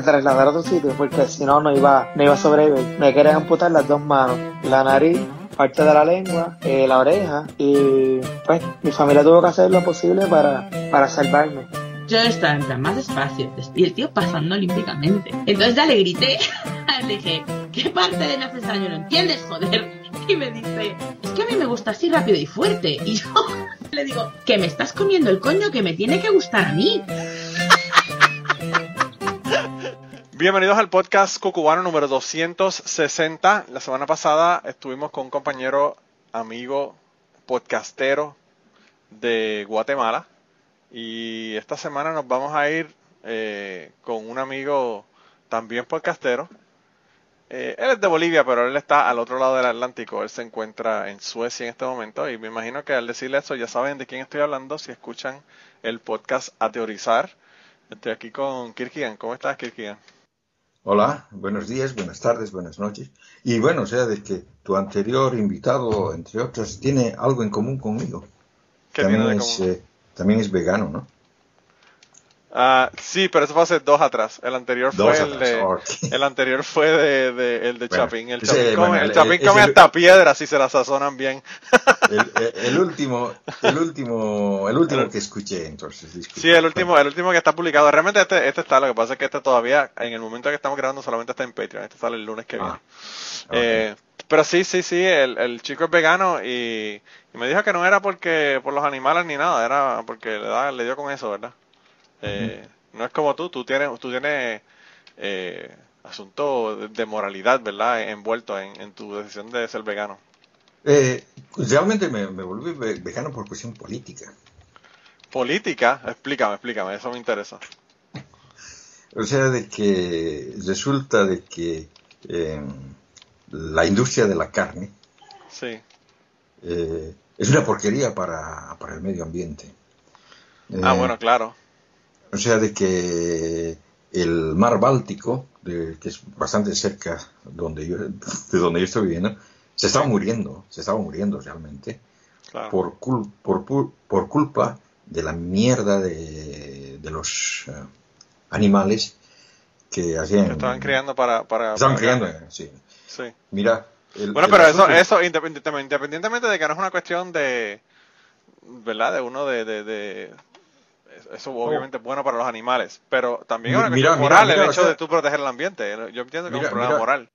que, trasladar a otro sitio porque si no, no iba, no iba a sobrevivir. Me querían amputar las dos manos, la nariz, parte de la lengua, eh, la oreja y pues mi familia tuvo que hacer lo posible para, para salvarme. Yo estaba en plan más despacio y el tío pasando olímpicamente. Entonces ya le grité, le dije, ¿qué parte de necesario no entiendes, joder? Y me dice, es que a mí me gusta así rápido y fuerte. Y yo le digo, que me estás comiendo el coño que me tiene que gustar a mí. Bienvenidos al podcast Cucubano número 260. La semana pasada estuvimos con un compañero, amigo, podcastero de Guatemala. Y esta semana nos vamos a ir eh, con un amigo también podcastero. Eh, él es de Bolivia, pero él está al otro lado del Atlántico. Él se encuentra en Suecia en este momento. Y me imagino que al decirle eso ya saben de quién estoy hablando si escuchan el podcast A Teorizar. Estoy aquí con Kirkian. ¿Cómo estás, Kirkian? Hola, buenos días, buenas tardes, buenas noches. Y bueno, o sea, de que tu anterior invitado, entre otras, tiene algo en común conmigo. ¿Qué también tiene de es, común? eh, también es vegano, ¿no? Ah, sí, pero eso fue hace dos atrás. El anterior Dos fue el de, el anterior fue de, de- el de Bueno, Chapín. El Chapín come, bueno, el el- Chapín el- come ese- hasta piedras si se las sazonan bien. El, último, el último, el último que escuché, entonces, disculpa. Sí, el último, el último que está publicado. Realmente este, este está, lo que pasa es que este todavía, en el momento que estamos grabando, solamente está en Patreon. Este sale el lunes que viene. Ah, ok. Eh, pero sí, sí, sí, el, el chico es vegano y, y me dijo que no era porque por los animales ni nada, era porque le, da, le dio con eso, ¿verdad? Eh, No es como tú, tú tienes, tú tienes eh, asunto de, moralidad, ¿verdad? Envuelto en, en tu decisión de ser vegano. Eh, realmente me, me volví ve- vegano por cuestión política. Política, explícame, explícame, eso me interesa. O sea, de que resulta de que eh, la industria de la carne Sí, eh, es una porquería para, para el medio ambiente. ah, Eh, bueno, claro. O sea, de que el mar Báltico, de- que es bastante cerca donde yo, de donde yo estoy viviendo, se estaba muriendo, se estaba muriendo realmente, claro. por, cul- por, por culpa de la mierda de, de los eh, animales que hacían... Que estaban criando para... para Estaban para sí. Sí. Mira... el- Bueno, el pero eso, eso independientemente, independientemente de que no es una cuestión de, ¿verdad? De uno de, de, de- eso obviamente es bueno para los animales, pero también es una Mira, cuestión mira, moral mira, el o hecho sea- de tú proteger el ambiente. Yo entiendo que es un problema moral.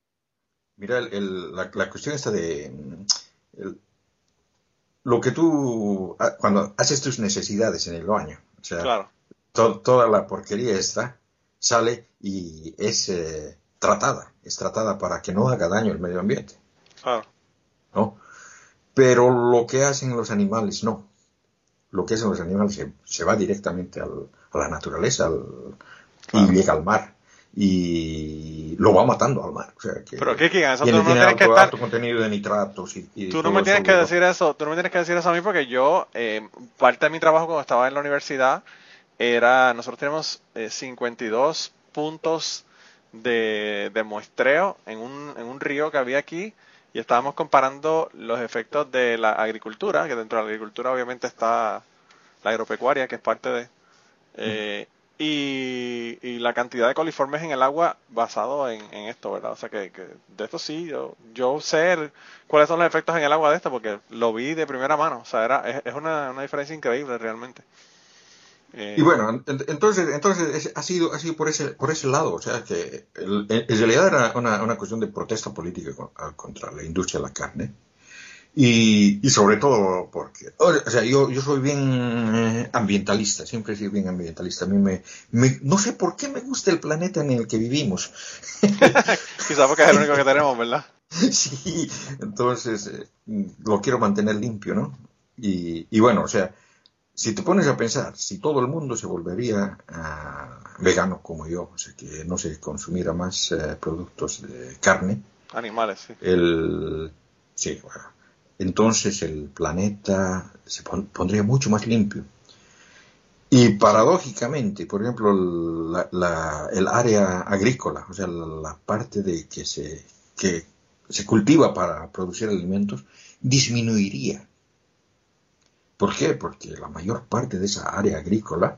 Mira, el- el- la, la cuestión esta de... mm, el- lo que tú... ah, Cuando haces tus necesidades en el baño, o sea, Claro, to- toda la porquería esta sale y es eh, tratada, es tratada para que no haga daño al medio ambiente, claro. ¿no? Pero lo que hacen los animales no. Lo que hacen los animales se, se va directamente al- a la naturaleza al- Claro. y llega al mar y lo va matando al mar. O sea, que Pero Kiki, eso tú tiene, no tiene tienes que estar... alto contenido de nitratos y, y Tú no me eso, tienes que decir eso, tú no me tienes que decir eso a mí porque yo, eh, parte de mi trabajo cuando estaba en la universidad era, nosotros tenemos eh, 52 puntos de, de muestreo en un, en un río que había aquí y estábamos comparando los efectos de la agricultura, que dentro de la agricultura obviamente está la agropecuaria, que es parte de, eh, y, y la cantidad de coliformes en el agua basado en, en esto, ¿verdad? O sea que, que de esto sí, yo, yo sé cuáles son los efectos en el agua de esto porque lo vi de primera mano, o sea, era, es, es una, una diferencia increíble realmente. Eh, Y bueno, ent- entonces, entonces es- ha sido, ha sido por ese, por ese lado, o sea que el- en realidad era una, una cuestión de protesta política con- a- contra la industria de la carne. Y, y sobre todo porque, o sea, yo, yo soy bien eh, ambientalista, siempre he sido bien ambientalista. A mí me, me- no sé por qué me gusta el planeta en el que vivimos. quizás porque es el único que tenemos, ¿verdad? Sí, entonces eh, lo quiero mantener limpio, ¿no? Y, y bueno, o sea, si te pones a pensar, si todo el mundo se volvería ah, vegano como yo, o sea, que no se consumiera más eh, productos de carne, Animales, sí. el, sí, bueno, entonces el planeta se pon- pondría mucho más limpio. Y paradójicamente, por ejemplo, la- la- el área agrícola, o sea, la, la parte de que se, que se cultiva para producir alimentos, disminuiría. ¿Por qué? Porque la mayor parte de esa área agrícola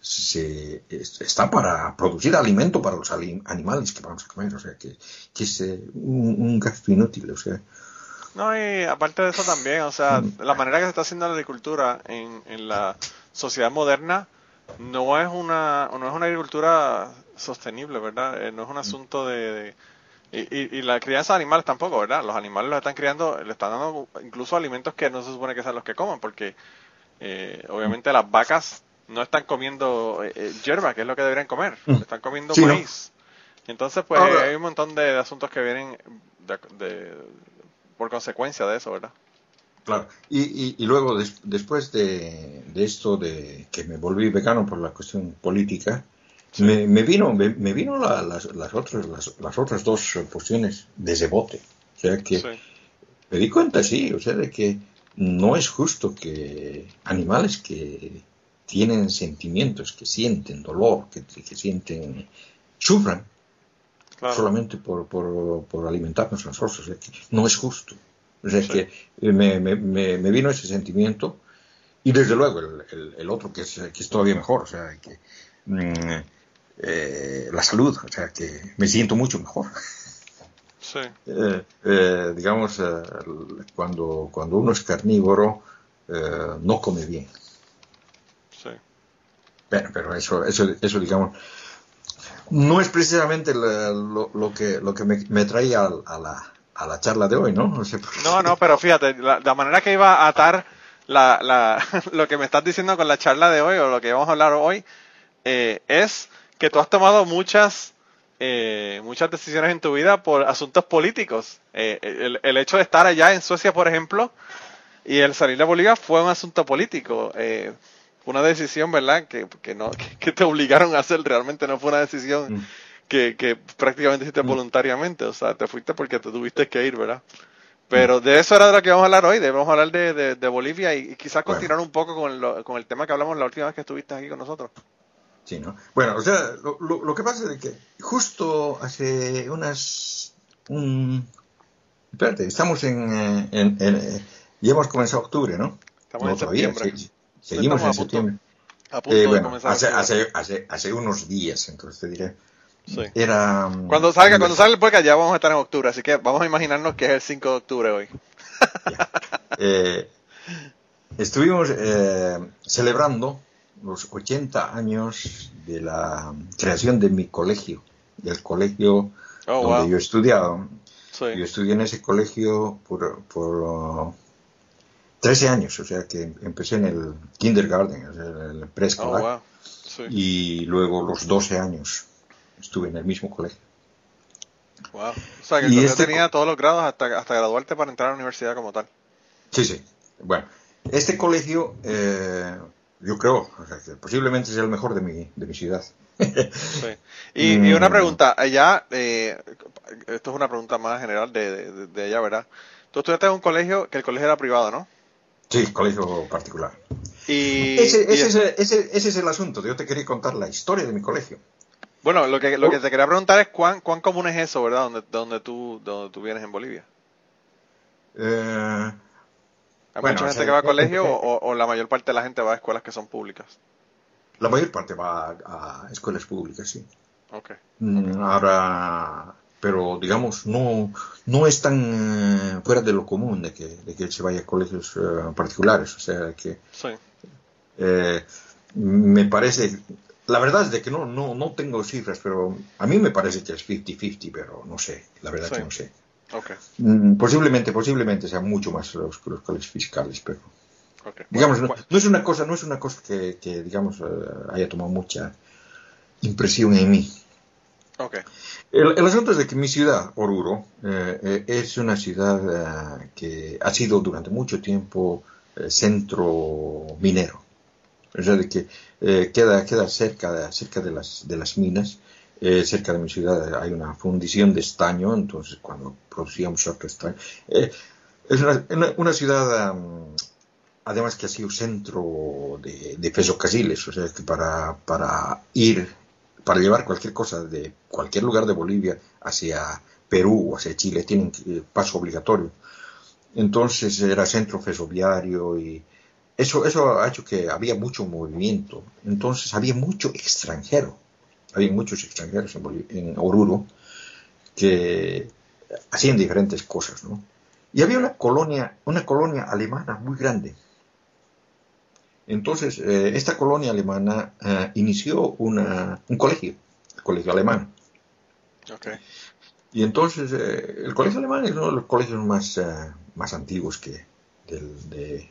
se, está para producir alimento para los animales que vamos a comer, o sea, que, que es eh, un, gasto inútil, o sea. No, y aparte de eso también, o sea, mm. la manera que se está haciendo la agricultura en, en la sociedad moderna no es una, no es una agricultura sostenible, ¿verdad? Eh, no es un asunto de, y, y, la crianza de animales tampoco, ¿verdad? Los animales los están criando, le están dando incluso alimentos que no se supone que sean los que coman, porque eh, obviamente las vacas no están comiendo eh, hierba, que es lo que deberían comer, mm. están comiendo maíz. Entonces, pues hay un montón de, asuntos que vienen de, por consecuencia de eso, ¿verdad? Claro, y, y, luego después de, de, esto de que me volví vegano por la cuestión política, me, me, vino, me, vino las, las, otras, las, otras dos posiciones de rebote. O sea que me di cuenta, sí, o sea, de que no es justo que animales que tienen sentimientos, que sienten dolor, que, que sienten, sufran solamente por, por, por alimentarnos a nosotros. O sea, que no es justo. O sea, que me, me, me, vino ese sentimiento y desde luego el, el, otro que es, que es, todavía mejor, o sea, que mm, eh, la salud, o sea, que me siento mucho mejor. Sí. Eh, eh, digamos, cuando, cuando uno es carnívoro, no come bien. Sí. Bueno, pero eso, eso, eso digamos, no es precisamente lo, lo, que, lo que me, me traía a la, a la charla de hoy, ¿no? No, sé no, no, pero fíjate, la, manera que iba a atar la, la, lo que me estás diciendo con la charla de hoy o lo que vamos a hablar hoy eh, es que tú has tomado muchas eh, muchas decisiones en tu vida por asuntos políticos. Eh, el, el, hecho de estar allá en Suecia, por ejemplo, y el salir de Bolivia fue un asunto político. Eh, una decisión, ¿verdad? Que, que no que, te obligaron a hacer. Realmente no fue una decisión mm que, que prácticamente hiciste mm. voluntariamente, o sea, te fuiste porque te tuviste que ir, ¿verdad? Pero mm. de eso era de lo que vamos a hablar hoy, debemos hablar de, de, Bolivia y, quizás continuar un poco con, con el tema que hablamos la última vez que estuviste aquí con nosotros. Sí, ¿no? Bueno, o sea, lo, lo, que pasa es que justo hace unas... Un... Espérate, estamos en... Eh, en, eh, ya hemos comenzado octubre, ¿no? Estamos en septiembre. seguimos en septiembre. A punto eh, de bueno, comenzar hace, hace, hace, hace unos días, entonces te diré era. Cuando salga, cuando salga el podcast ya vamos a estar en octubre, así que vamos a imaginarnos que es el 5 de octubre hoy. Eh, estuvimos eh, celebrando los 80 años de la creación de mi colegio, del colegio oh, donde yo he estudiado. Yo estudié en ese colegio por, por 13 años, o sea que empecé en el kindergarten, en el preescolar, oh, y luego los 12 años estuve en el mismo colegio. Wow. O sea, que y este tenía todos los grados hasta, hasta graduarte para entrar a la universidad como tal. Sí, sí. Bueno, este colegio, eh, yo creo, o sea, que posiblemente sea el mejor de mi, de mi ciudad. sí. y, una mm. pregunta, allá, eh, esto es una pregunta más general de, de, allá, ¿verdad? Tú estudiaste en un colegio que el colegio era privado, ¿no? Sí, colegio particular. Y, ese, ese, ese, ese, es el asunto. Yo te quería contar la historia de mi colegio. Bueno, lo que, lo que te quería preguntar es cuán, cuán común es eso, ¿verdad? Donde, donde, tú, donde tú vienes en Bolivia. Eh, ¿Hay mucha gente que va a colegio o, la mayor parte de la gente va a escuelas que son públicas? La mayor parte va a, escuelas públicas, sí. Okay. Mm, ahora, pero digamos, no, no es tan eh, fuera de lo común de que, de que se vaya a colegios eh, particulares. O sea que sí. me parece la verdad es de que no, no, no tengo cifras, pero a mí me parece que es 50-50, pero no sé, la verdad que no sé. Okay. Mm, posiblemente, posiblemente sean mucho más los, los colegios fiscales, pero digamos, no, es una cosa, no es una cosa que, que digamos, eh, haya tomado mucha impresión en mí. Okay. El, asunto es de que mi ciudad, Oruro, eh, eh, es una ciudad que ha sido durante mucho tiempo centro minero. O sea, de que eh, queda, queda cerca, cerca de, las, de las minas. Eh, cerca de mi ciudad hay una fundición de estaño, entonces cuando producíamos otro estaño. Eh, es una, una ciudad, además que ha sido centro de, de o sea, que para, para ir, para llevar cualquier cosa de cualquier lugar de Bolivia hacia Perú o hacia Chile, tienen paso obligatorio. Entonces era centro ferroviario y eso, eso ha hecho que había mucho movimiento, entonces había mucho extranjero, había muchos extranjeros en, en Oruro que hacían diferentes cosas, ¿no? Y había una colonia, una colonia alemana muy grande. Entonces, eh, esta colonia alemana eh, inició una, un colegio, el colegio alemán. Okay. Y entonces, eh, el colegio alemán es uno de los colegios más, más antiguos que de,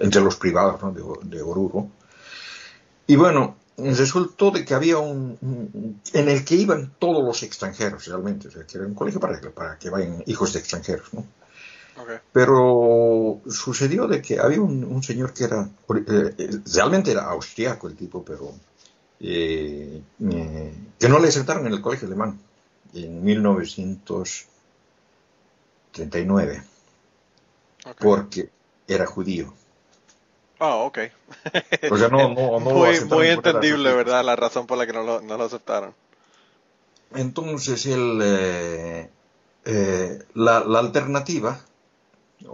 entre los privados ¿no? de, de Oruro. Y bueno, resultó de que había un, en el que iban todos los extranjeros realmente, o sea, que era un colegio para, para que vayan hijos de extranjeros, ¿no? Pero sucedió de que había un, señor que era, eh, realmente era austriaco el tipo, pero eh, eh, que no le aceptaron en el colegio alemán en 1939, porque era judío. Ah, ok. O sea, no, no, no muy, muy entendible, ¿verdad? La razón por la que no lo, no lo aceptaron. Entonces, el, eh, eh, la, la, alternativa,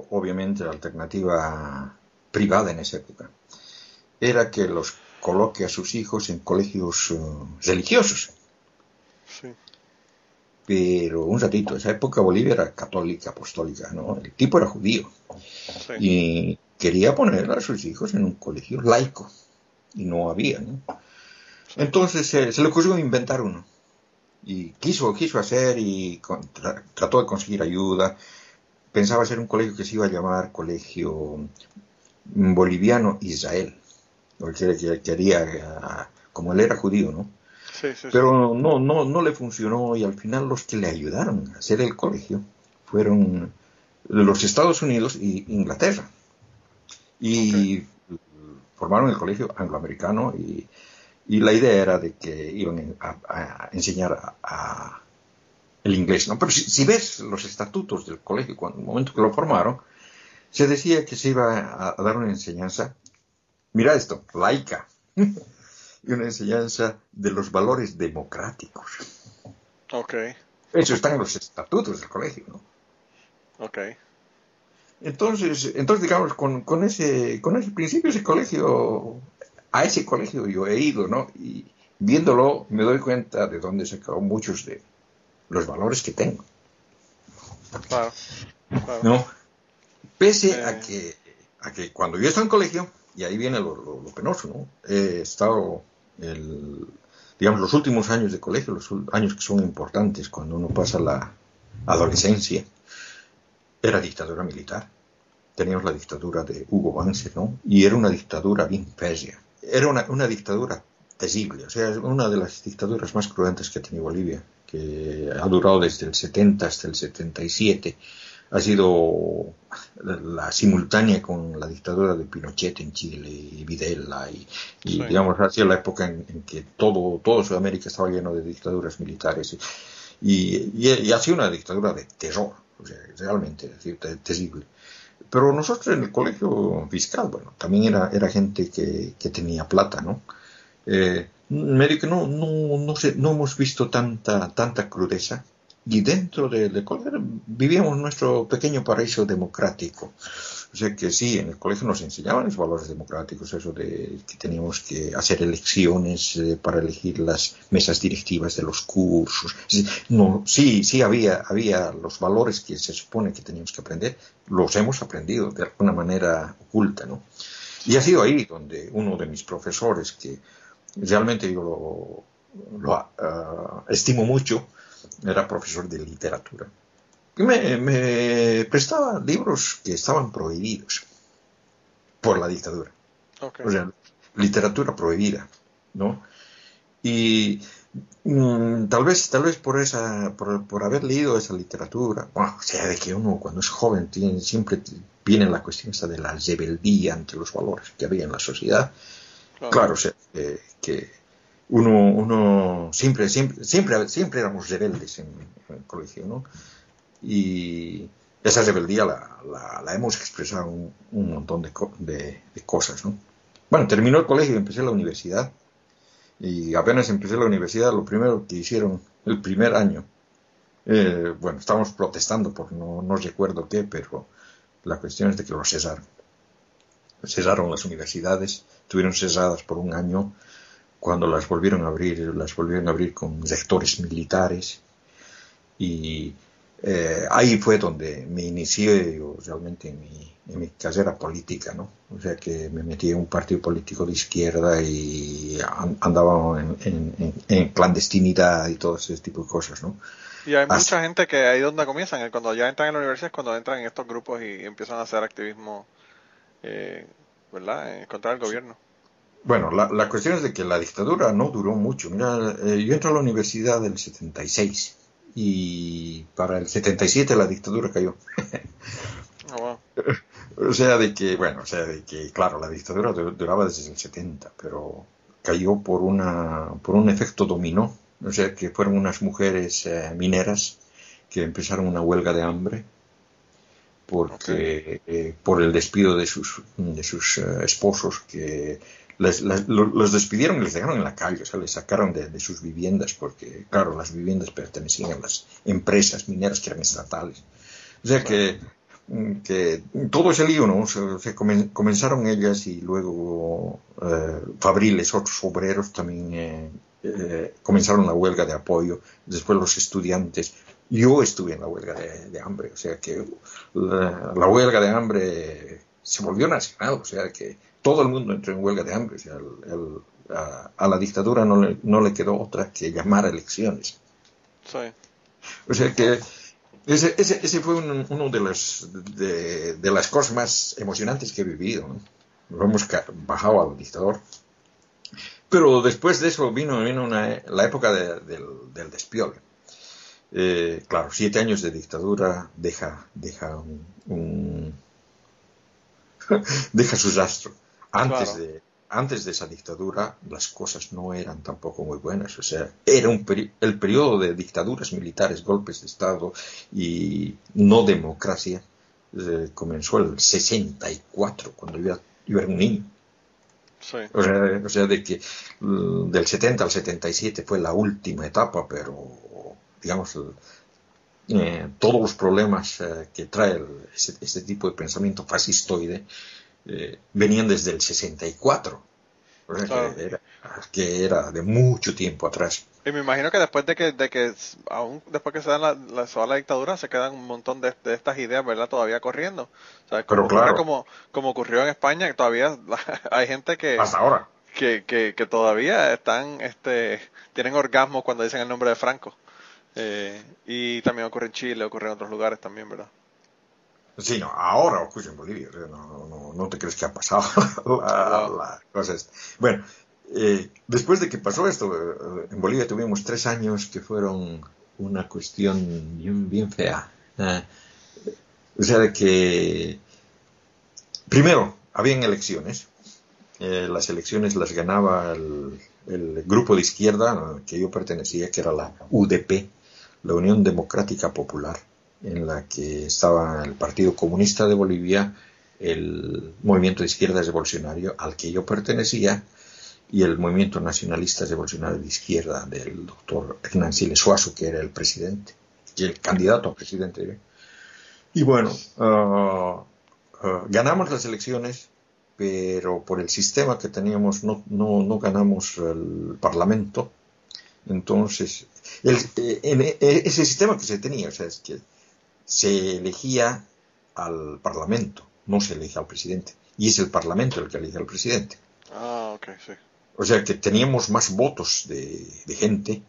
obviamente la alternativa privada en esa época, era que los coloque a sus hijos en colegios uh, religiosos. Sí. Pero un ratito, esa época Bolivia era católica, apostólica, ¿no? El tipo era judío. Sí. Y quería poner a sus hijos en un colegio laico y no había. ¿no? Entonces se le ocurrió inventar uno y quiso, quiso hacer y trató de conseguir ayuda. Pensaba hacer un colegio que se iba a llamar Colegio Boliviano Israel, porque quería, como él era judío, ¿no? Sí, sí, Pero no, no, no le funcionó y al final los que le ayudaron a hacer el colegio fueron los Estados Unidos y Inglaterra y formaron el colegio angloamericano y, y, la idea era de que iban a, enseñar a, el inglés, ¿no? Pero si, ves los estatutos del colegio, cuando el momento que lo formaron, se decía que se iba a, dar una enseñanza, mira esto, laica, y una enseñanza de los valores democráticos. Ok. Eso está en los estatutos del colegio, ¿no? Ok. Entonces, entonces digamos, con, con, ese, con ese principio, ese colegio, a ese colegio yo he ido, ¿no? Y viéndolo me doy cuenta de dónde se sacado muchos de los valores que tengo. Claro, ¿No? Pese a, que, a que cuando yo estaba en colegio, y ahí viene lo, lo, penoso, ¿no? He estado, el, digamos, los últimos años de colegio, los años que son importantes cuando uno pasa la adolescencia era dictadura militar. Teníamos la dictadura de Hugo Banzer, ¿no? Y era una dictadura bien férrea. Era una, una dictadura terrible, o sea, una de las dictaduras más cruentas que ha tenido Bolivia, que ha durado desde el 70 hasta el 77. Ha sido la simultánea con la dictadura de Pinochet en Chile y Videla y, digamos ha sido la época en, que todo todo Sudamérica estaba lleno de dictaduras militares y, y ha sido una dictadura de terror o sea, realmente, es decir, terrible. Pero nosotros en el colegio fiscal, bueno, también era, era gente que, que tenía plata, ¿no? Eh, medio que no, no, no, sé, no hemos visto tanta, tanta crudeza. Y dentro del colegio vivíamos nuestro pequeño paraíso democrático. O sea que sí, en el colegio nos enseñaban los valores democráticos, eso de que teníamos que hacer elecciones eh, para elegir las mesas directivas de los cursos. No, sí, sí había, había los valores que se supone que teníamos que aprender, los hemos aprendido de alguna manera oculta, ¿no? Y ha sido ahí donde uno de mis profesores, que realmente yo lo, ah, estimo mucho, era profesor de literatura me, prestaba libros que estaban prohibidos por la dictadura. O sea, literatura prohibida, ¿no? Y mm, tal vez, tal vez por esa, por, haber leído esa literatura, bueno, o sea, de que uno cuando es joven tiene, siempre viene la cuestión esta de la rebeldía ante los valores que había en la sociedad. Claro, o sea, que uno, uno siempre, siempre, siempre, siempre éramos rebeldes en, en el colegio, ¿no? y esa rebeldía la, la, hemos expresado un, un montón de, de, cosas, ¿no? Bueno, terminó el colegio y empecé la universidad. Y apenas empecé la universidad, lo primero que hicieron el primer año, eh, bueno, estábamos protestando por no, no recuerdo qué, pero la cuestión es de que lo cesaron. cesaron las universidades, estuvieron cesadas por un año, cuando las volvieron a abrir, las volvieron a abrir con sectores militares y eh, ahí fue donde me inicié realmente en mi, en mi, carrera política, ¿no? O sea que me metí en un partido político de izquierda y andaba en, en, clandestinidad y todo ese tipo de cosas, ¿no? Y hay mucha gente que ahí donde comienzan, cuando ya entran en la universidad es cuando entran en estos grupos y empiezan a hacer activismo, eh, ¿verdad?, contra el gobierno. Bueno, la, la, cuestión es de que la dictadura no duró mucho. Mira, eh, yo entro a la universidad del 76 y para el 77 la dictadura cayó. Oh, o sea, de que, bueno, o sea, de que, claro, la dictadura duraba desde el 70, pero cayó por, una, por un efecto dominó. O sea, que fueron unas mujeres eh, mineras que empezaron una huelga de hambre porque eh, por el despido de sus, de sus eh, esposos que los despidieron y les dejaron en la calle, o sea, les sacaron de, sus viviendas porque, claro, las viviendas pertenecían a las empresas mineras que eran estatales. O sea que, que todo ese lío, ¿no? Se, comenzaron ellas y luego eh, Fabriles, otros obreros también eh, eh, comenzaron la huelga de apoyo, después los estudiantes. Yo estuve en la huelga de, hambre, o sea que la, la huelga de hambre se volvió nacional, o sea que todo el mundo entró en huelga de hambre. a, la dictadura no le, no le quedó otra que llamar a elecciones. O sea que ese, ese, ese fue uno de, los, de, las cosas más emocionantes que he vivido. Lo hemos bajado al dictador. Pero después de eso vino, vino la época del, del despiole. Eh, claro, siete años de dictadura deja, deja un, deja su rastro. Antes, de, antes de esa dictadura las cosas no eran tampoco muy buenas. O sea, era un el periodo de dictaduras militares, golpes de Estado y no democracia eh, comenzó el 64, cuando yo, era un niño. O, sea, o, sea, de que mm, del 70 al 77 fue la última etapa, pero digamos, eh, todos los problemas eh, que trae este tipo de pensamiento fascistoide eh, venían desde el 64, que, era, que, era, de mucho tiempo atrás. Y me imagino que después de que, de que aún después que se da la, la, la dictadura, se quedan un montón de, estas ideas, ¿verdad? Todavía corriendo. como, Pero claro. como, como ocurrió en España, que todavía hay gente que... Hasta ahora. Que, que, que todavía están, este, tienen orgasmos cuando dicen el nombre de Franco. Eh, y también ocurre en Chile, ocurre en otros lugares también, ¿verdad? Sí, no, ahora ocurre en Bolivia, no, no, no, te crees que ha pasado la, cosa Bueno, eh, después de que pasó esto, eh, en Bolivia tuvimos tres años que fueron una cuestión bien, bien fea. Eh, o sea, de que, primero, habían elecciones. las elecciones las ganaba el, el grupo de izquierda al que yo pertenecía, que era la UDP, la Unión Democrática Popular en la que estaba el Partido Comunista de Bolivia, el Movimiento de Izquierdas Revolucionario al que yo pertenecía y el Movimiento Nacionalista Revolucionario de Izquierda del doctor Hernán Siles Suazo, que era el presidente, y el candidato a presidente. Y bueno, ah, ah, ganamos las elecciones, pero por el sistema que teníamos no, no, no ganamos el Parlamento. Entonces, el, eh, en, eh, ese sistema que se tenía, o sea, es que se elegía al Parlamento, no se elige al presidente. Y es el Parlamento el que elige al presidente. Ah, ok, sí. O sea que teníamos más votos de, gente,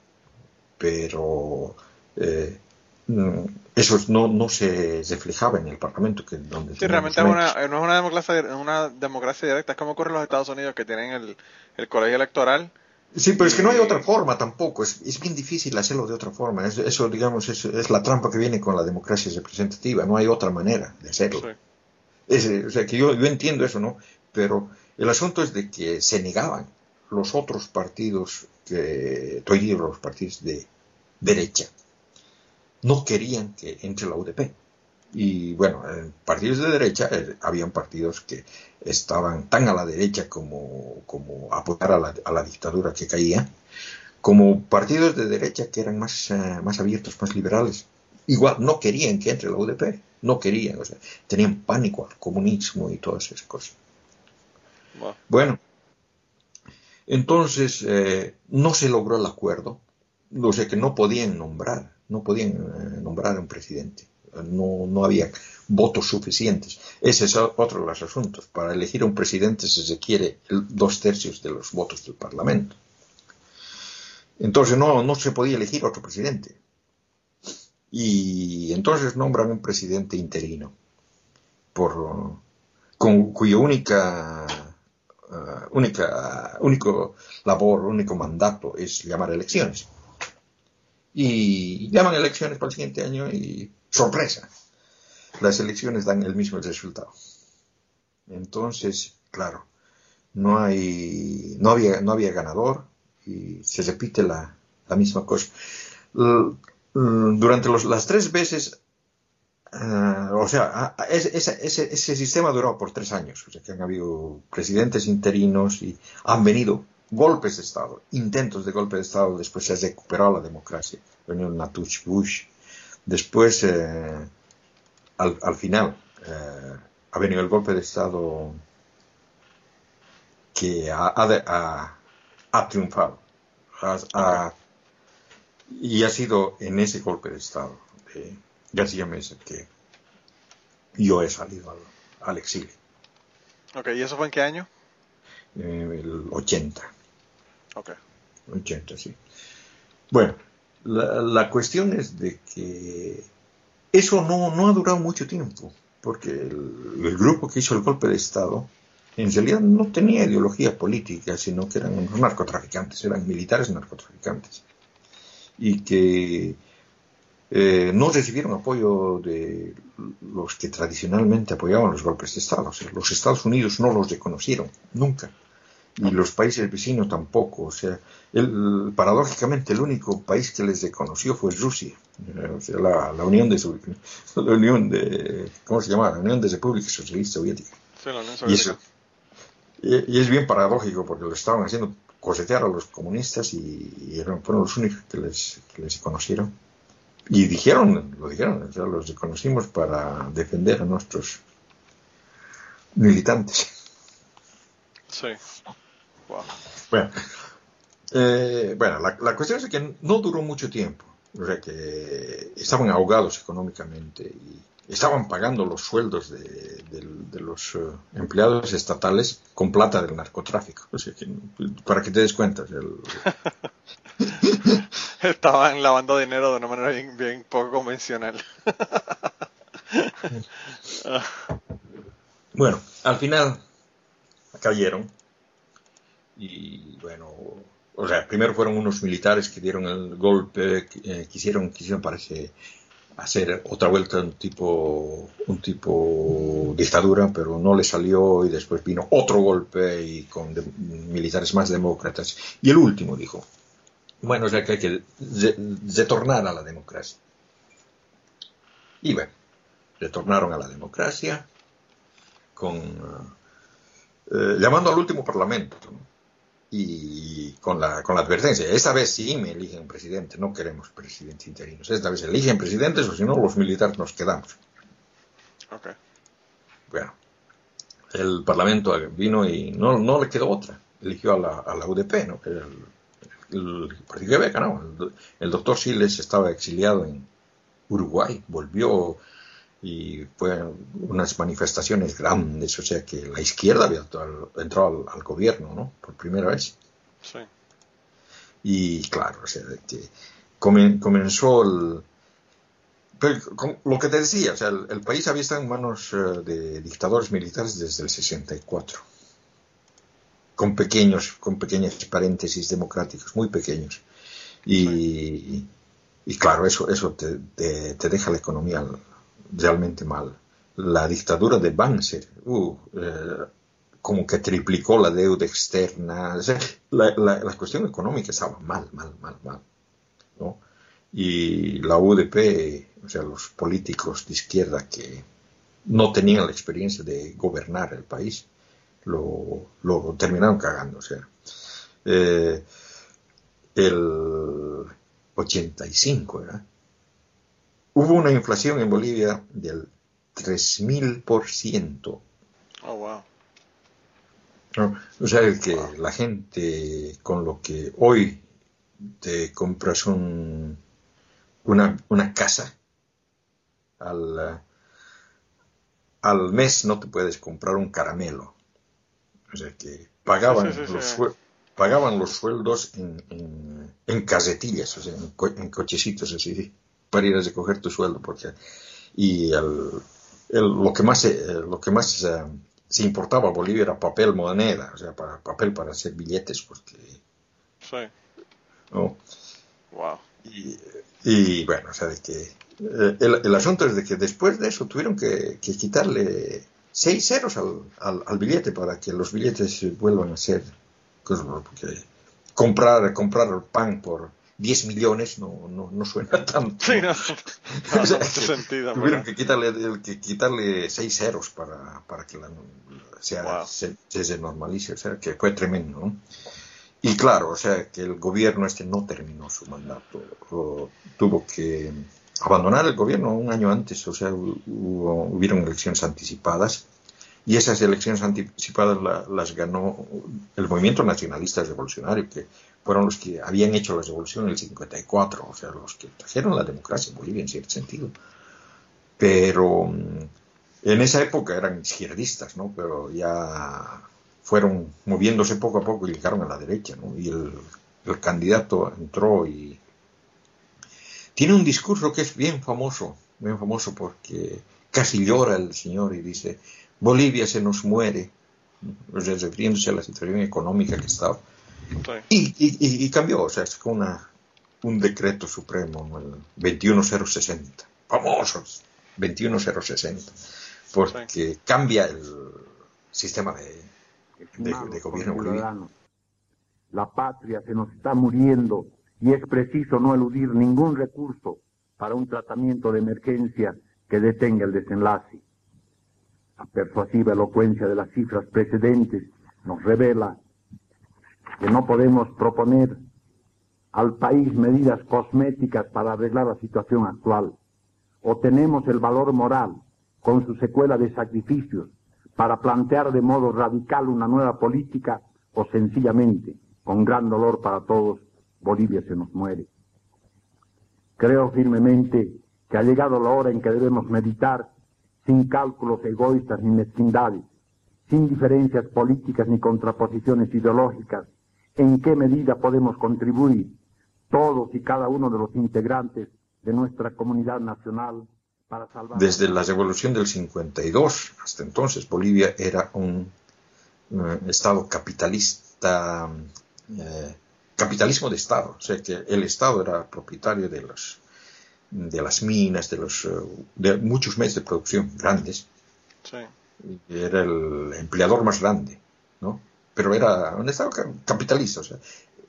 pero eh, mm, eso no, no se reflejaba en el Parlamento. Que donde sí, realmente no es una democracia, una democracia directa, es como ocurre en los Estados Unidos, que tienen el, el colegio electoral Sí, pero es que no hay otra forma tampoco. Es, es bien difícil hacerlo de otra forma. eso, digamos, es, es, la trampa que viene con la democracia representativa. No hay otra manera de hacerlo. o sea, que yo, yo entiendo eso, ¿no? Pero el asunto es de que se negaban los otros partidos, que, los partidos de derecha, no querían que entre la UDP. Y bueno, en partidos de derecha eh, habían partidos que estaban tan a la derecha como, como apoyar a la, a la dictadura que caía, como partidos de derecha que eran más, eh, más abiertos, más liberales. Igual no querían que entre la UDP, no querían, o sea, tenían pánico al comunismo y todas esas cosas. Bueno, entonces eh, no se logró el acuerdo, o sea que no podían nombrar, no podían eh, nombrar a un presidente, no, no había votos suficientes. Ese es otro de los asuntos. Para elegir a un presidente se requiere dos tercios de los votos del Parlamento. Entonces no, no se podía elegir otro presidente. Y entonces nombran un presidente interino, por, con, cuya única, uh, única, único labor, único mandato es llamar elecciones. Y llaman elecciones para el siguiente año y sorpresa, las elecciones dan el mismo resultado. Entonces, claro, no hay, no había, no había ganador y se repite la, la misma cosa. Durante los, las tres veces, uh, o sea, ese, ese, ese, sistema duró por tres años, o sea, que han habido presidentes interinos y han venido golpes de Estado, intentos de golpe de Estado, después se ha recuperado la democracia, venido Natuch Bush, después eh, al, al final eh, ha venido el golpe de Estado que ha, ha, ha triunfado. y ha sido en ese golpe de Estado de García Mesa que yo he salido al, al exilio. Ok, ¿y eso fue en qué año? Eh, el 80. Ok. 80, sí. Bueno, la, la cuestión es de que eso no, no ha durado mucho tiempo, porque el, grupo que hizo el golpe de Estado en realidad no tenía ideología política, sino que eran narcotraficantes, eran militares narcotraficantes, y que eh, no recibieron apoyo de los que tradicionalmente apoyaban los golpes de Estado. Los Estados Unidos no los reconocieron, nunca y los países vecinos tampoco. O sea, el, paradójicamente el único país que les reconoció fue Rusia. Eh, o sea, la, la Unión de la Unión de ¿cómo se llama? La Unión de Repúblicas Socialistas Soviéticas. Sí, la Unión Soviética. Y, y, es bien paradójico porque lo estaban haciendo cosetear a los comunistas y, y fueron los únicos que les, que les conocieron. Y dijeron, lo dijeron, o sea, los reconocimos para defender a nuestros militantes. Sí. Bueno, eh, bueno la, la, cuestión es que no duró mucho tiempo. O sea que estaban ahogados económicamente y estaban pagando los sueldos de, de, de los uh, empleados estatales con plata del narcotráfico. O sea que, para que te des cuenta. El... estaban lavando dinero de una manera bien, bien poco convencional. bueno, al final cayeron y bueno, o sea, primero fueron unos militares que dieron el golpe, eh, quisieron, quisieron parece hacer otra vuelta un tipo, un tipo dictadura, pero no le salió y después vino otro golpe y con militares más demócratas. Y el último dijo, bueno, o sea que hay que retornar a la democracia. Y bueno, retornaron a la democracia con, eh, llamando al último parlamento. Y con la, con la advertencia, esta vez sí me eligen presidente, no queremos presidentes interinos, esta vez eligen presidentes o si no los militares nos quedamos. Okay. Bueno, el Parlamento vino y no, no le quedó otra, eligió a la, a la UDP, ¿no? que era el, el, partido de Beca, ¿no? El, el doctor Siles estaba exiliado en Uruguay, volvió y fue unas manifestaciones grandes, o sea que la izquierda había entrado al, al gobierno, ¿no? Por primera vez. Sí. Y claro, o sea, que comen, comenzó el... Pero, lo que te decía, o sea, el, el país había estado en manos uh, de dictadores militares desde el 64, con pequeños, con pequeños paréntesis democráticos, muy pequeños. Y, sí. y claro, eso, eso te, te, te deja la economía realmente mal. La dictadura de Banzer, uh, eh, como que triplicó la deuda externa. O sea, la, la, la, cuestión económica estaba mal, mal, mal, mal. ¿no? Y la UDP, o sea, los políticos de izquierda que no tenían la experiencia de gobernar el país, lo, lo terminaron cagando. O sea, eh, el 85, ¿verdad? Hubo una inflación en Bolivia del 3000%. Oh, wow. o sea, que la gente con lo que hoy te compras un, una, una casa, al, al mes no te puedes comprar un caramelo. O sea que pagaban, los, pagaban los sueldos en, en, casetillas, o sea, en, cochecitos así, para ir a recoger tu sueldo. porque Y el, lo que más, lo que más eh, se importaba a Bolivia era papel moneda, o sea, para, papel para hacer billetes, porque... Sí. ¿no? Wow. Y, bueno, o sea, de que eh, el, asunto es de que después de eso tuvieron que, quitarle seis ceros al, al, billete para que los billetes vuelvan a ser porque comprar, comprar pan por 10 millones no, no, no suena tanto. Sí, no, no, sentido. Tuvieron que quitarle, que quitarle seis ceros para, para que la, sea, se, se, normalice, o sea, que fue tremendo. ¿no? Y claro, o sea, que el gobierno este no terminó su mandato, tuvo que abandonar el gobierno un año antes, o sea, hubo, hubieron elecciones anticipadas y esas elecciones anticipadas las ganó el movimiento nacionalista revolucionario, que fueron los que habían hecho la revolución en el 54, o sea, los que trajeron la democracia en Bolivia en cierto sentido. Pero mm, en esa época eran izquierdistas, ¿no? Pero ya fueron moviéndose poco a poco y llegaron a la derecha, ¿no? Y el, candidato entró y tiene un discurso que es bien famoso, bien famoso porque casi llora el señor y dice, Bolivia se nos muere, refiriéndose a la situación económica que estaba. Y, cambió, o sea, es una, un decreto supremo, el 21060, famosos, 21060, porque cambia el sistema de, de, gobierno La patria se nos está muriendo y es preciso no eludir ningún recurso para un tratamiento de emergencia que detenga el desenlace. La persuasiva elocuencia de las cifras precedentes nos revela que no podemos proponer al país medidas cosméticas para arreglar la situación actual. O tenemos el valor moral, con su secuela de sacrificios, para plantear de modo radical una nueva política o sencillamente, con gran dolor para todos, Bolivia se nos muere. Creo firmemente que ha llegado la hora en que debemos meditar sin cálculos egoístas ni mezquindades, sin diferencias políticas ni contraposiciones ideológicas, en qué medida podemos contribuir todos y cada uno de los integrantes de nuestra comunidad nacional desde la revolución del 52 hasta entonces, Bolivia era un eh, Estado capitalista, eh, capitalismo de Estado, o sea que el Estado era propietario de, los, de las minas, de, los, eh, de muchos medios de producción grandes. Era el empleador más grande, ¿no? Pero era un Estado capitalista, o sea,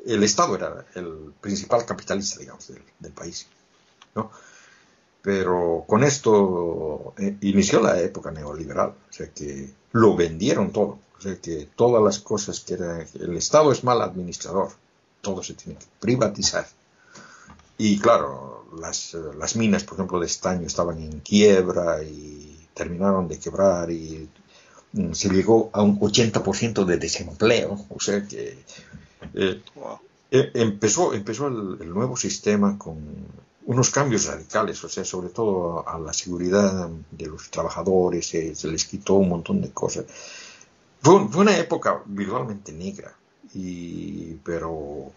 el Estado era el principal capitalista, digamos, del, país, ¿no? Pero con esto eh, inició la época neoliberal, o sea que lo vendieron todo, o sea que todas las cosas que era, el Estado es mal administrador, todo se tiene que privatizar. Y claro, las, las minas, por ejemplo, de estaño estaban en quiebra y terminaron de quebrar y se llegó a un 80% de desempleo, o sea que eh, eh, empezó, empezó el, nuevo sistema con unos cambios radicales, o sea, sobre todo a la seguridad de los trabajadores, se les quitó un montón de cosas. Fue, una época virtualmente negra, y, pero,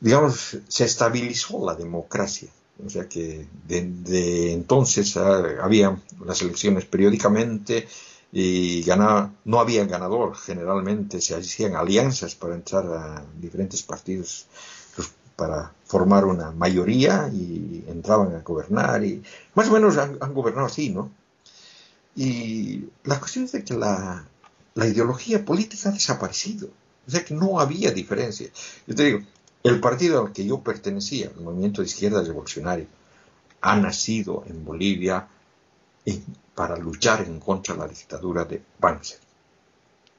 digamos, se estabilizó la democracia. O sea que de, entonces ah, había las elecciones periódicamente y ganaba, no había ganador. Generalmente se hacían alianzas para entrar a diferentes partidos para formar una mayoría y entraban a gobernar y más o menos han, gobernado así, ¿no? Y la cuestión es de que la, ideología política ha desaparecido, o sea que no había diferencia. Yo te digo, el partido al que yo pertenecía, el movimiento de izquierda revolucionario, ha nacido en Bolivia para luchar en contra de la dictadura de Banzer.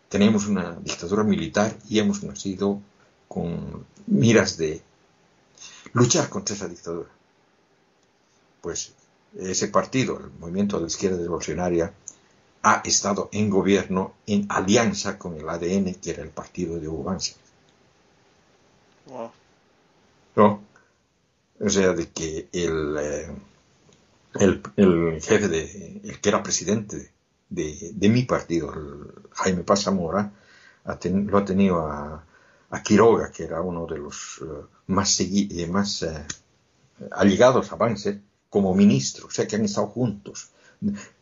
Tenemos una dictadura militar y hemos nacido con miras de luchar contra esa dictadura. Pues ese partido, el movimiento de la izquierda revolucionaria, ha estado en gobierno en alianza con el ADN, que era el partido de Hugo Wow. ¿No? O sea, de que el, eh, el, el, jefe de, el que era presidente de, de mi partido, el Jaime Paz Zamora, lo ha tenido a, a, Quiroga, que era uno de los uh, más, segui, más uh, allegados a Banzer, como ministro, o sea que han estado juntos.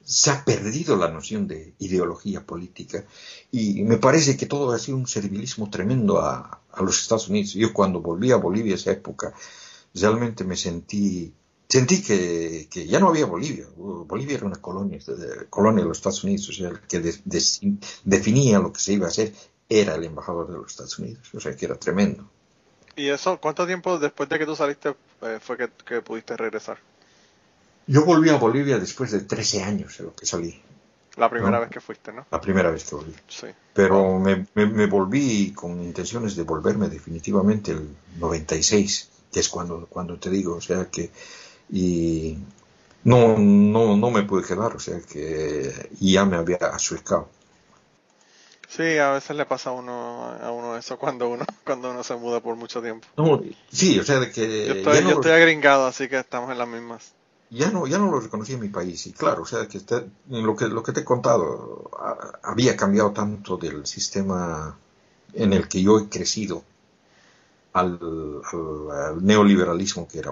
Se ha perdido la noción de ideología política y me parece que todo ha sido un servilismo tremendo a, a los Estados Unidos. Yo cuando volví a Bolivia esa época, realmente me sentí sentí que, que, ya no había Bolivia. Bolivia era una colonia, colonia de los Estados Unidos, o sea, el que de, de, definía lo que se iba a hacer era el embajador de los Estados Unidos, o sea, que era tremendo. ¿Y eso, cuánto tiempo después de que tú saliste eh, fue que, que, pudiste regresar? Yo volví a Bolivia después de 13 años de lo que salí. La primera ¿no? vez que fuiste, ¿no? La primera vez que volví. Sí. Pero me, me, me, volví con intenciones de volverme definitivamente el 96, que es cuando, cuando te digo, o sea, que y no, no, no me pude quedar, o sea que ya me había asuecado. Sí, a veces le pasa a uno, a uno eso cuando uno, cuando uno se muda por mucho tiempo. No, sí, o sea de que... Yo estoy, no yo estoy agringado, así que estamos en las mismas. Ya no, ya no lo reconocí en mi país, y claro, o sea que lo que, lo que te he contado a, había cambiado tanto del sistema en el que yo he crecido al, al, al, neoliberalismo que era,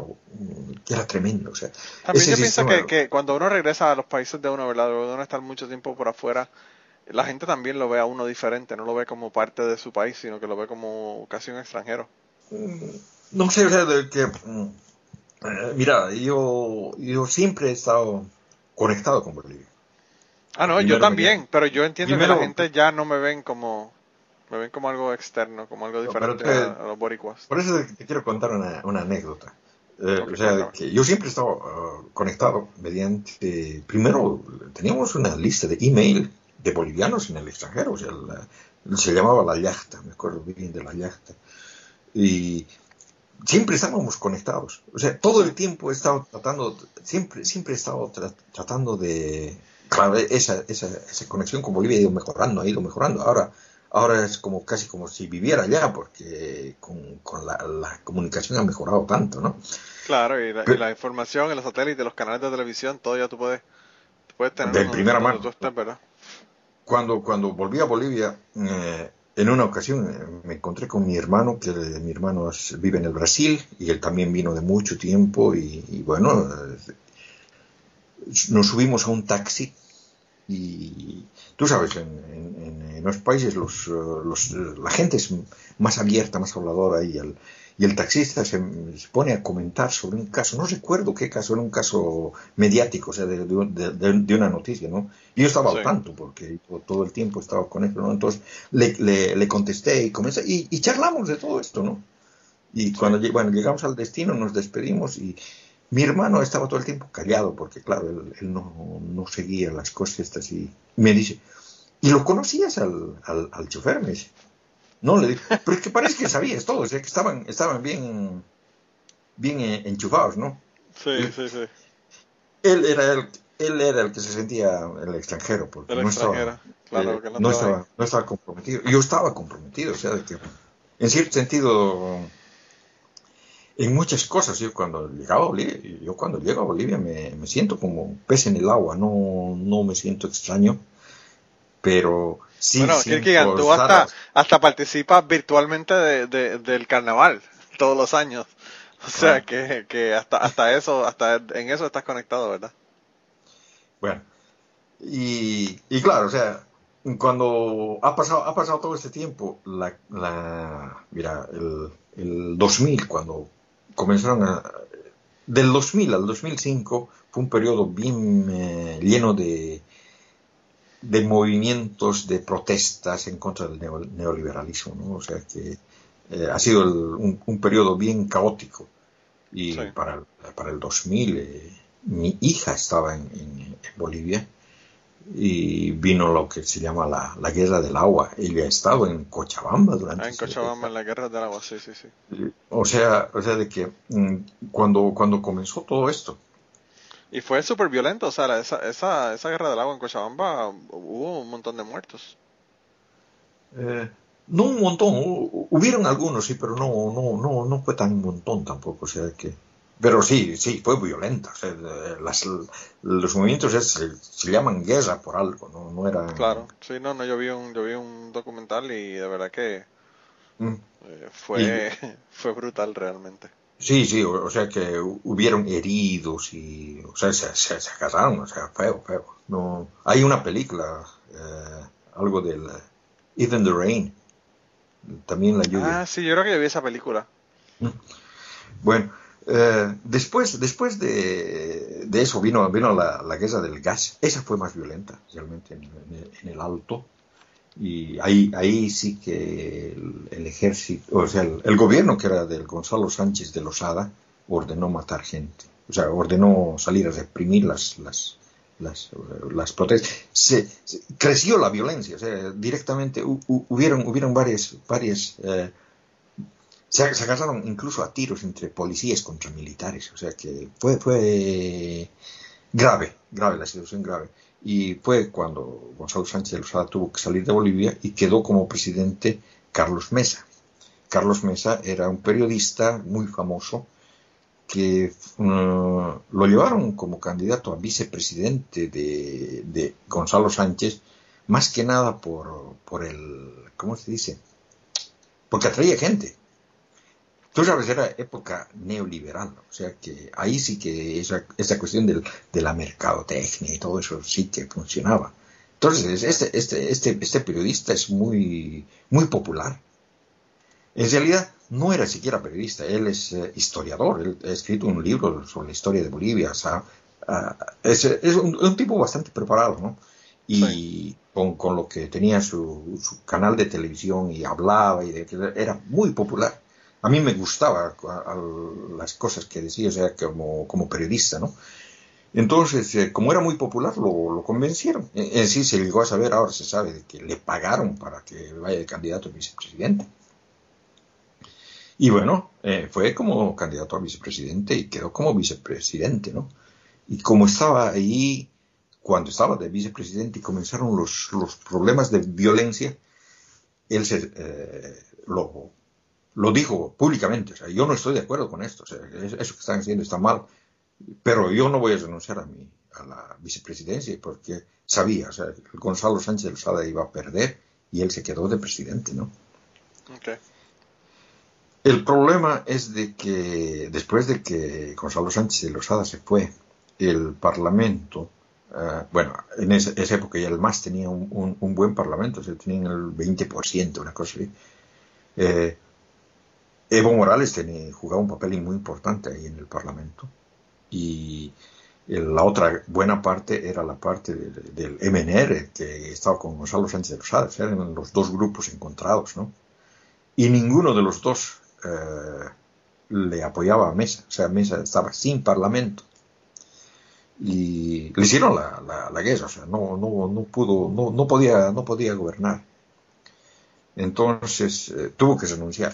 que era tremendo. O sea, También yo pienso que, que, cuando uno regresa a los países de uno, ¿verdad? Luego de uno estar mucho tiempo por afuera, la gente también lo ve a uno diferente, no lo ve como parte de su país, sino que lo ve como casi un extranjero. No sé, o sea, de que, eh, mira, yo, yo siempre he estado conectado con Bolivia. Ah, no, primero yo también, pero yo entiendo primero, que la gente ya no me ven como me ven como algo externo, como algo diferente no, te, a, a, los boricuas. Por eso te quiero contar una, una anécdota. Eh, o sea, que yo siempre he estado uh, conectado mediante. Primero, teníamos una lista de email de bolivianos en el extranjero. O sea, la, se llamaba La Yachta, me acuerdo bien de La Yachta. Y siempre estábamos conectados. O sea, todo el tiempo he estado tratando, siempre, siempre he estado tra tratando de. Claro, esa, esa, esa conexión con Bolivia ha ido mejorando, ha ido mejorando. Ahora ahora es como casi como si viviera allá, porque con, con la, la, comunicación ha mejorado tanto, ¿no? Claro, y la, Pero, y la, información, los satélites, los canales de televisión, todo ya tú puedes, tú puedes tener. De primera mano. Cuando, cuando volví a Bolivia, eh, en una ocasión eh, me encontré con mi hermano, que mi hermano vive en el Brasil, y él también vino de mucho tiempo, y, y bueno, eh, nos subimos a un taxi y tú sabes, en, en, en los países los, los, la gente es más abierta, más habladora y el, y el taxista se, se, pone a comentar sobre un caso, no recuerdo qué caso, era un caso mediático, o sea, de, de, de, de una noticia, ¿no? Y yo estaba sí. al tanto porque todo el tiempo estaba con él, ¿no? Entonces le, le, le contesté y, comencé, y, y, charlamos de todo esto, ¿no? Y sí. cuando bueno, llegamos al destino nos despedimos y, mi hermano estaba todo el tiempo callado porque, claro, él, él no, no, seguía las cosas estas y me dice, ¿y lo conocías al, al, al chofer? Me dice, no, le digo, pero es que parece que sabías todo, o sea, que estaban, estaban bien, bien enchufados, ¿no? Sí, sí, sí. Él era el, él era el que se sentía el extranjero, porque el no. Estaba, claro, eh, no, no, estaba, no estaba comprometido. Yo estaba comprometido, o sea, de que en cierto sentido en muchas cosas. Yo cuando llegaba a Bolivia, yo cuando llego a Bolivia me, me siento como pez en el agua, no, no me siento extraño, pero sí. Bueno, Kirkigan, tú hasta, hasta participas virtualmente de, de, del carnaval todos los años. O sea que, que hasta, hasta eso, hasta en eso estás conectado, ¿verdad? Bueno, y, y claro, o sea, cuando ha pasado, ha pasado todo este tiempo, la, la mira, el, el 2000, cuando comenzaron a... Del 2000 al 2005 fue un periodo bien eh, lleno de, de movimientos, de protestas en contra del neoliberalismo, ¿no? O sea que eh, ha sido el, un, un, periodo bien caótico. Y sí. para, para el 2000 eh, mi hija estaba en, en, en Bolivia y vino lo que se llama la, la, guerra del agua. Ella ha estado en Cochabamba durante... Ah, en Cochabamba, en la guerra del agua, sí, sí, sí. O sea, o sea de que mm, cuando, cuando comenzó todo esto, Y fue súper violento, o sea, esa, esa, esa guerra del agua en Cochabamba hubo un montón de muertos. Eh, no un montón, hubieron algunos, sí, pero no, no, no, no fue tan un montón tampoco, o sea que... Pero sí, sí, fue violenta. los movimientos se, llaman guerra por algo, no, no era... Claro, sí, no, no, yo vi un, yo vi un documental y de verdad que mm. eh, fue, fue brutal realmente. Sí, sí, o, sea que hubieron heridos y, o sea, se, se, se agarraron, o sea, feo, feo. No, hay una película, eh, algo del Even the Rain, también la lluvia. Ah, sí, yo creo que yo vi esa película. Mm. Bueno, eh, después, después de, eso vino, vino la, guerra del gas. Esa fue más violenta, realmente, en, el Alto. Y ahí, ahí sí que el, ejército, o sea, el, gobierno que era del Gonzalo Sánchez de Losada, ordenó matar gente. O sea, ordenó salir a reprimir las, las, las, las protestas. Creció la violencia, o sea, directamente hubieron, hubieron varias, varias eh, se, se, agarraron incluso a tiros entre policías contra militares, o sea que fue, fue grave, grave la situación grave. Y fue cuando Gonzalo Sánchez de Lozada tuvo que salir de Bolivia y quedó como presidente Carlos Mesa. Carlos Mesa era un periodista muy famoso que uh, lo llevaron como candidato a vicepresidente de, de, Gonzalo Sánchez, más que nada por, por el, ¿cómo se dice? Porque atraía gente. Tú sabes, era época neoliberal, o sea que ahí sí que esa, esa cuestión del, de la mercadotecnia y todo eso sí que funcionaba. Entonces, este, este, este, este periodista es muy, muy popular. En realidad, no era siquiera periodista, él es eh, historiador, él ha escrito un libro sobre la historia de Bolivia, o sea, uh, es, es un, tipo bastante preparado, ¿no? Y con, con, lo que tenía su, su, canal de televisión y hablaba, y de, era muy popular a mí me gustaba las cosas que decía, o sea, como, como periodista, ¿no? Entonces, eh, como era muy popular, lo, convencieron. En, sí se llegó a saber, ahora se sabe, que le pagaron para que vaya de candidato a vicepresidente. Y bueno, eh, fue como candidato a vicepresidente y quedó como vicepresidente, ¿no? Y como estaba ahí, cuando estaba de vicepresidente y comenzaron los, los problemas de violencia, él se, eh, lo, lo dijo públicamente. O sea, yo no estoy de acuerdo con esto. O sea, eso que están haciendo está mal. Pero yo no voy a renunciar a, mi, a la vicepresidencia porque sabía, o sea, Gonzalo Sánchez Lozada iba a perder y él se quedó de presidente, ¿no? Okay. El problema es de que después de que Gonzalo Sánchez de Lozada se fue, el Parlamento, uh, bueno, en esa, esa, época ya el MAS tenía un, un, un, buen Parlamento, o sea, tenían el 20%, una cosa así. Eh, Evo Morales tenía, jugaba un papel muy importante ahí en el Parlamento y la otra buena parte era la parte del, MNR que estaba con Gonzalo Sánchez de Rosales, eran los dos grupos encontrados, ¿no? Y ninguno de los dos eh, le apoyaba a Mesa, o sea, Mesa estaba sin parlamento y le hicieron la, guerra, o sea, no, pudo, no, podía, no podía gobernar. Entonces eh, tuvo que renunciar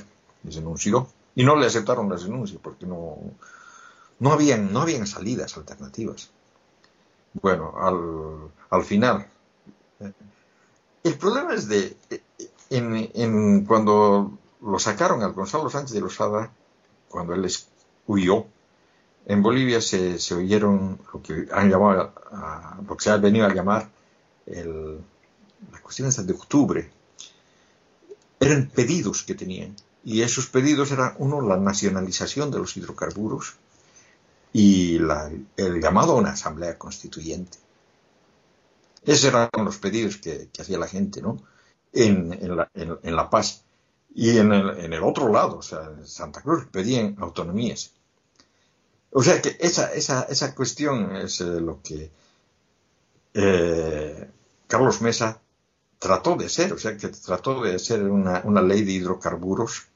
y no le aceptaron la denuncia porque no, no, habían, no habían salidas alternativas. Bueno, al, al final, eh, el problema es de, en, en, cuando lo sacaron al Gonzalo Sánchez de Lozada, cuando él huyó, en Bolivia se, se oyeron lo que han llamado, a, lo que se ha venido a llamar el, las cuestiones de octubre. Eran pedidos que tenían y esos pedidos eran, uno, la nacionalización de los hidrocarburos y el llamado a una asamblea constituyente. Esos eran los pedidos que, que hacía la gente, ¿no? En, en, la, Paz. Y en el, en el, otro lado, o sea, en Santa Cruz, pedían autonomías. O sea que esa, esa, esa cuestión es eh, lo que eh, Carlos Mesa trató de ser, o sea, que trató de hacer una, una ley de hidrocarburos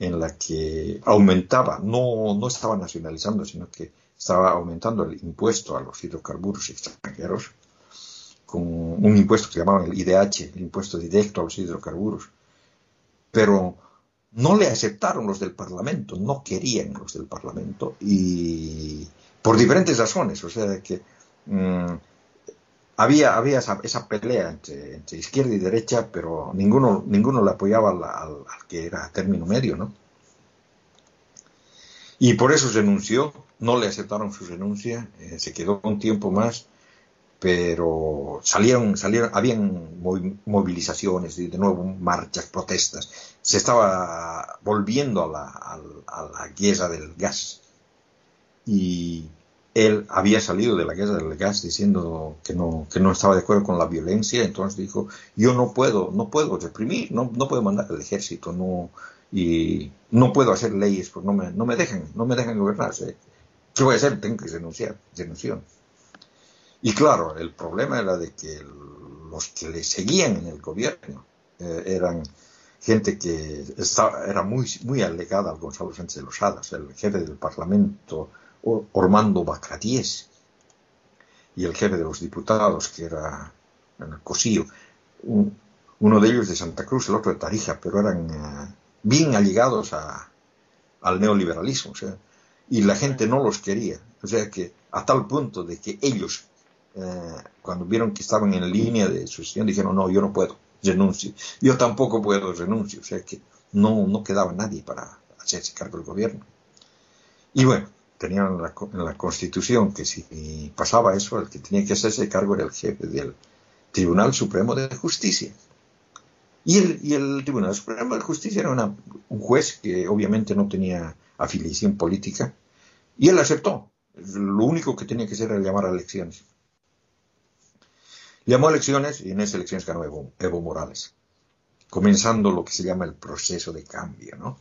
en la que aumentaba, no, no estaba nacionalizando, sino que estaba aumentando el impuesto a los hidrocarburos extranjeros, con un impuesto que llamaban el IDH, el impuesto directo a los hidrocarburos. Pero no le aceptaron los del Parlamento, no querían los del Parlamento y, por diferentes razones, o sea, que mm, había, había esa, pelea entre, izquierda y derecha, pero ninguno, ninguno le apoyaba al, que era término medio, ¿no? Y por eso renunció, no le aceptaron su renuncia, eh, se quedó un tiempo más, pero salieron, salieron, habían movilizaciones, de nuevo marchas, protestas, se estaba volviendo a la, a la guerra del gas. Y él había salido de la guerra del gas diciendo que no, que no estaba de acuerdo con la violencia, entonces dijo, yo no puedo, no puedo reprimir, no, no puedo mandar al ejército, no, y no puedo hacer leyes porque no me, no me dejan, no me dejan gobernarse. ¿Qué voy a hacer? Tengo que renunciar, renunció. Y claro, el problema era de que los que le seguían en el gobierno eh, eran gente que estaba, era muy, muy alegada al Gonzalo Sánchez de los Hadas, el jefe del Parlamento Ormando Bacratíes y el jefe de los diputados, que era Cosío, uno de ellos de Santa Cruz, el otro de Tarija, pero eran eh, bien allegados al neoliberalismo, y la gente no los quería, o sea que a tal punto de que ellos, eh, cuando vieron que estaban en línea de sucesión, dijeron, no, yo no puedo, renuncio, yo tampoco puedo, renuncio, o sea que no, no quedaba nadie para hacerse cargo del gobierno. Y bueno, tenían en la, Constitución que si pasaba eso, el que tenía que hacerse cargo era el jefe del Tribunal Supremo de Justicia. Y el, Tribunal Supremo de Justicia era un juez que obviamente no tenía afiliación política y él aceptó. Lo único que tenía que hacer era llamar a elecciones. Llamó a elecciones y en esas elecciones ganó Evo, Evo Morales, comenzando lo que se llama el proceso de cambio, ¿no?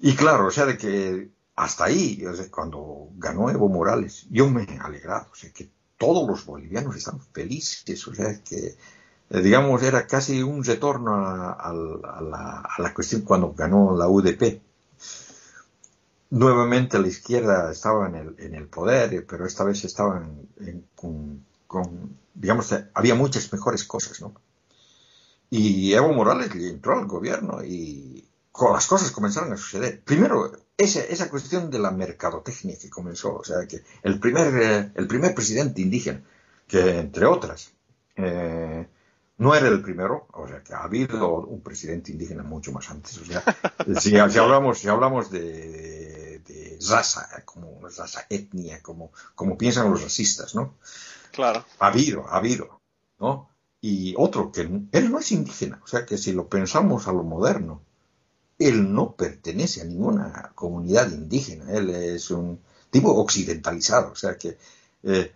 Y claro, o sea, de que hasta ahí, cuando ganó Evo Morales, yo me he alegrado, o sea, que todos los bolivianos están felices, o sea, que, eh, digamos, era casi un retorno a, la, cuestión cuando ganó la UDP. Nuevamente la izquierda estaba en el, poder, pero esta vez estaban con, con, digamos, había muchas mejores cosas, ¿no? Y Evo Morales entró al gobierno y las cosas comenzaron a suceder. Primero, esa, esa cuestión de la mercadotecnia que comenzó, o sea, que el primer, eh, el primer presidente indígena, que entre otras, eh, no era el primero, o sea, que ha habido un presidente indígena mucho más antes, o sea, si, hablamos, si hablamos de, de, raza, como raza etnia, como, como piensan los racistas, ¿no? Claro. Ha habido, ha habido, ¿no? Y otro que él no es indígena, o sea, que si lo pensamos a lo moderno, él no pertenece a ninguna comunidad indígena, él es un tipo occidentalizado, o sea que eh,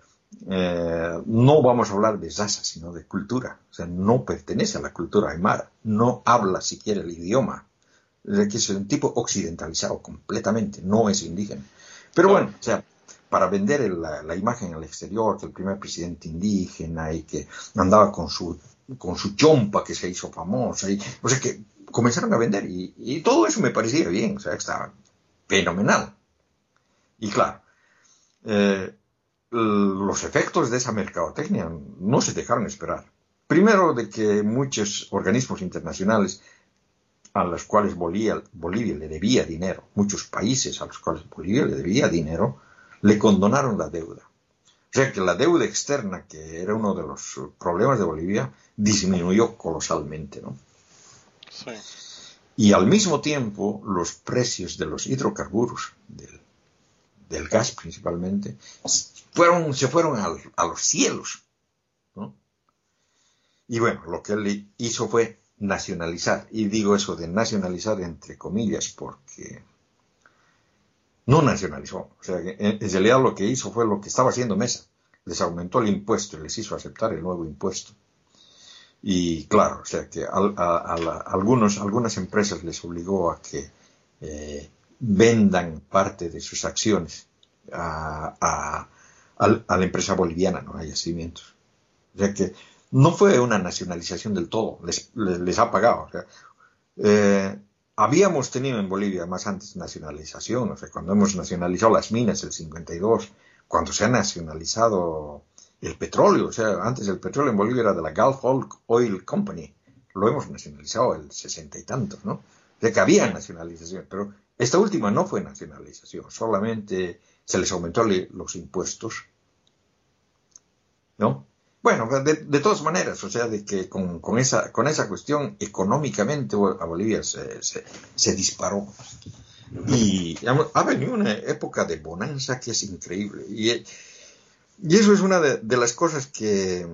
eh, no vamos a hablar de raza, sino de cultura, o sea, no pertenece a la cultura aymara, no habla siquiera el idioma, es que es un tipo occidentalizado completamente, no es indígena. Pero bueno, o sea, para vender la, imagen al exterior, que el primer presidente indígena y que andaba con su con su chompa que se hizo famosa, y, o sea que comenzaron a vender y, todo eso me parecía bien, o sea, estaba fenomenal. Y claro, eh, los efectos de esa mercadotecnia no se dejaron esperar. Primero de que muchos organismos internacionales a los cuales Bolivia, Bolivia, le debía dinero, muchos países a los cuales Bolivia le debía dinero, le condonaron la deuda. O sea que la deuda externa, que era uno de los problemas de Bolivia, disminuyó colosalmente, ¿no? Y al mismo tiempo, los precios de los hidrocarburos, del, gas principalmente, fueron, se fueron a los cielos. Y bueno, lo que él hizo fue nacionalizar. Y digo eso de nacionalizar entre comillas porque no nacionalizó. O sea, en, en realidad lo que hizo fue lo que estaba haciendo Mesa. Les aumentó el impuesto y les hizo aceptar el nuevo impuesto. Y claro, o sea que a, algunos, algunas empresas les obligó a que eh, vendan parte de sus acciones a, la empresa boliviana, ¿no? Hay yacimientos. O sea que no fue una nacionalización del todo, les, ha pagado. Eh, habíamos tenido en Bolivia más antes nacionalización, o sea, cuando hemos nacionalizado las minas el 52, cuando se ha nacionalizado el petróleo, o sea, antes el petróleo en Bolivia era de la Gulf Oil Company, lo hemos nacionalizado el sesenta y tantos, ¿no? De que había nacionalización, pero esta última no fue nacionalización, solamente se les aumentó los impuestos. ¿No? Bueno, de, todas maneras, o sea, de que con, esa, con esa cuestión económicamente a Bolivia se, se, disparó. Y ha venido una época de bonanza que es increíble. Y, y eso es una de, las cosas que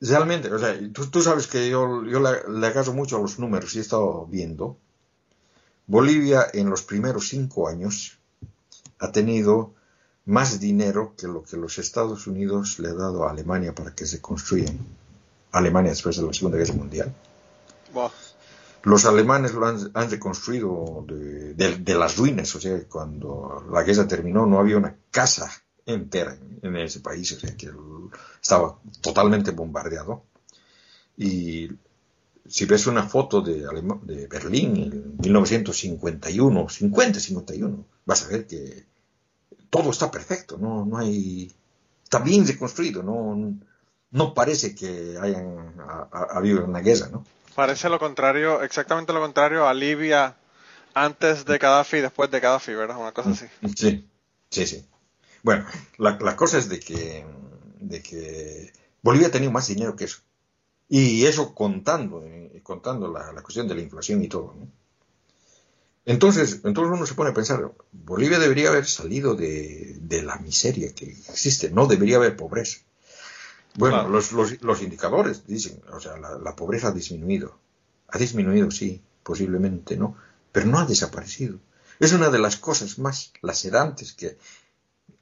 realmente, o sea, tú, sabes que yo, yo le, agarro mucho a los números y he estado viendo. Bolivia en los primeros cinco años ha tenido más dinero que lo que los Estados Unidos le ha dado a Alemania para que se construyan. Alemania después de la Segunda Guerra Mundial. Los alemanes lo han, reconstruido de, las ruinas, o sea, cuando la guerra terminó no había una casa entera en, ese país, o sea, que estaba totalmente bombardeado. Y si ves una foto de, de Berlín en 1951, 50-51, vas a ver que todo está perfecto, no, no hay, está bien reconstruido, no, no parece que hayan habido una guerra, ¿no? Parece lo contrario, exactamente lo contrario a Libia antes de Gaddafi y después de Gaddafi, ¿verdad? Una cosa así. Sí, sí, sí. Bueno, la, la cosa es de que, de que Bolivia ha tenido más dinero que eso. Y eso contando, eh, contando la, la, cuestión de la inflación y todo. ¿no? Entonces, entonces uno se pone a pensar, Bolivia debería haber salido de, la miseria que existe, no debería haber pobreza. Bueno, los, los, indicadores dicen, o sea, la, pobreza ha disminuido. Ha disminuido, sí, posiblemente, ¿no? Pero no ha desaparecido. Es una de las cosas más lacerantes que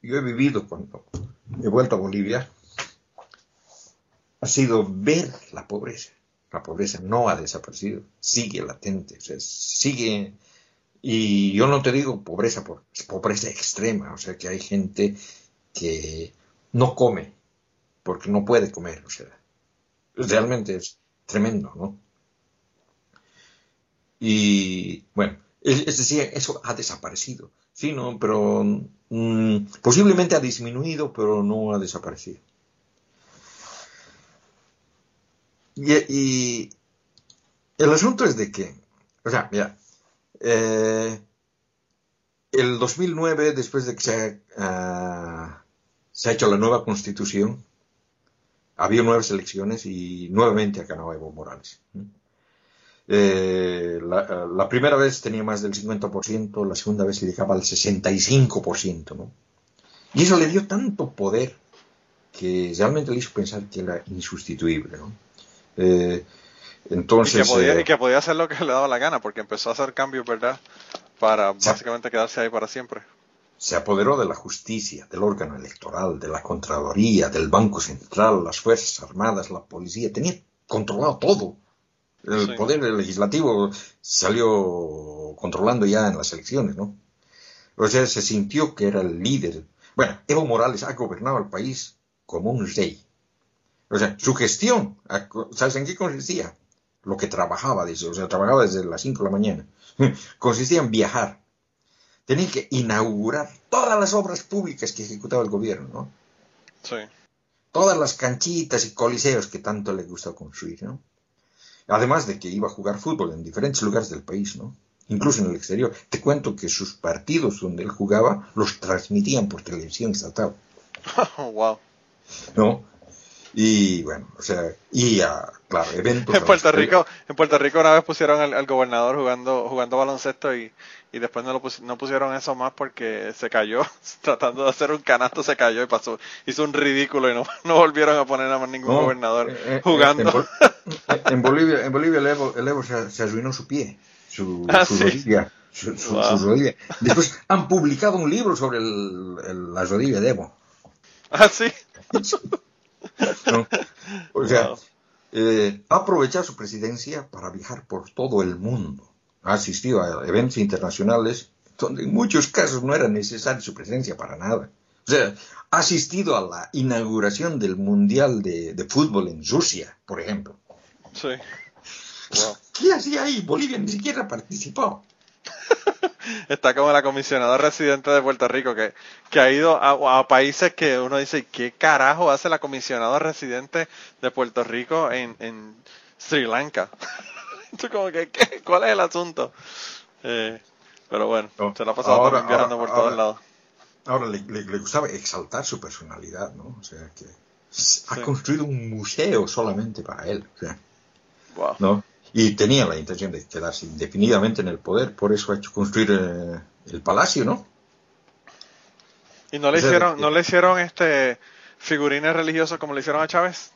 yo he vivido cuando he vuelto a Bolivia. Ha sido ver la pobreza. La pobreza no ha desaparecido, sigue latente, sigue y yo no te digo pobreza, pobreza extrema, o sea que hay gente que no come porque no puede comer, o sea, realmente es tremendo, ¿no? Y bueno, es, decir, eso ha desaparecido, sí, ¿no? Pero mm, posiblemente ha disminuido, pero no ha desaparecido. Y, y el asunto es de que, o sea, mira, eh, el 2009, después de que se ha, se ha hecho la nueva constitución, había nuevas elecciones y nuevamente ha ganado Evo Morales. Eh, la, primera vez tenía más del 50%, la segunda vez le llegaba al 65%, ¿no? Y eso le dio tanto poder que realmente le hizo pensar que era insustituible, ¿no? Eh, entonces, y que, podía, eh, que podía hacer lo que le daba la gana, porque empezó a hacer cambios, ¿verdad? Para básicamente quedarse ahí para siempre. Se apoderó de la justicia, del órgano electoral, de la Contraloría, del Banco Central, las Fuerzas Armadas, la policía. Tenía controlado todo. El poder legislativo salió controlando ya en las elecciones, ¿no? O sea, se sintió que era el líder. Bueno, Evo Morales ha gobernado el país como un rey. O sea, su gestión, ¿sabes en qué consistía? lo que trabajaba, dice, o sea, trabajaba desde las 5 de la mañana. Consistía en viajar. Tenía que inaugurar todas las obras públicas que ejecutaba el gobierno, ¿no? Sí. Todas las canchitas y coliseos que tanto le gustó construir, ¿no? Además de que iba a jugar fútbol en diferentes lugares del país, ¿no? Incluso en el exterior. Te cuento que sus partidos donde él jugaba los transmitían por televisión estatal. wow. ¿No? Y bueno, o sea, y a, claro, eventos. En Puerto Rico, en Puerto Rico una vez pusieron al, gobernador jugando, jugando baloncesto y, y después no, lo no pusieron eso más porque se cayó, tratando de hacer un canasto se cayó y pasó, hizo un ridículo y no, no volvieron a poner a más ningún gobernador eh, eh, jugando. En, Bolivia, en Bolivia el Evo, el Evo se, arruinó su pie, su, ah, su rodilla. Su, rodilla. Después han publicado un libro sobre el, la rodilla de Evo. Ah, sí. O sea, eh, ha aprovechado su presidencia para viajar por todo el mundo. Ha asistido a eventos internacionales donde en muchos casos no era necesaria su presencia para nada. O sea, ha asistido a la inauguración del Mundial de, Fútbol en Rusia, por ejemplo. Sí. ¿Qué hacía ahí? Bolivia ni siquiera participó. Está como la comisionada residente de Puerto Rico, que, que ha ido a, países que uno dice, ¿qué carajo hace la comisionada residente de Puerto Rico en, en Sri Lanka? Tú como que, ¿qué? ¿cuál es el asunto? Eh, pero bueno, No, se la ha pasado ahora- ahora- por todos ahora- lados. Ahora le, le- le gustaba exaltar su personalidad, ¿no? O sea, que ha Sí. construido un museo solamente para él, o sea, Wow. ¿no? Y tenía la intención de quedarse indefinidamente en el poder, por eso ha hecho construir eh, el palacio, ¿no? ¿Y no le hicieron, que- no le hicieron este figurines religiosos como le hicieron a Chávez?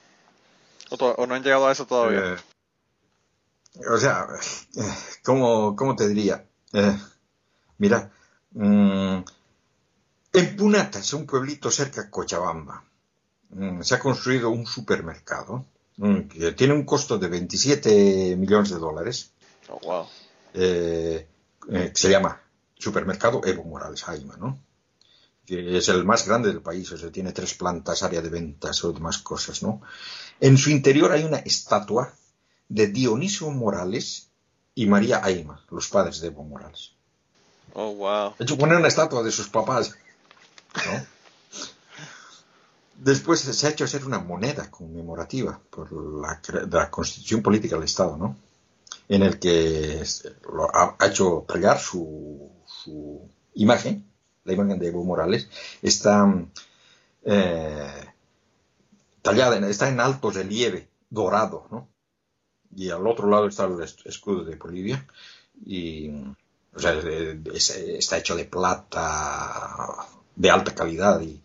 ¿O, no han llegado a eso todavía? Eh, o sea, eh, ¿cómo, cómo te diría? Eh, mira, mm, en Punatas, un pueblito cerca de Cochabamba, mm, se ha construido un supermercado que tiene un costo de 27 millones de dólares, Oh, wow. eh, eh, se llama Supermercado Evo Morales Jaima, ¿no? Que es el más grande del país, o sea, tiene tres plantas, área de ventas o demás cosas, ¿no? En su interior hay una estatua de Dionisio Morales y María Aima, los padres de Evo Morales. Oh, wow. De hecho, poner una estatua de sus papás, ¿no? Después se ha hecho hacer una moneda conmemorativa por la, de la constitución política del Estado, ¿no? En el que ha, hecho tallar su, imagen, la imagen de Evo Morales, está eh, tallada, está en alto relieve, dorado, ¿no? Y al otro lado está el es- escudo de Bolivia y o sea, es- está hecho de plata de alta calidad y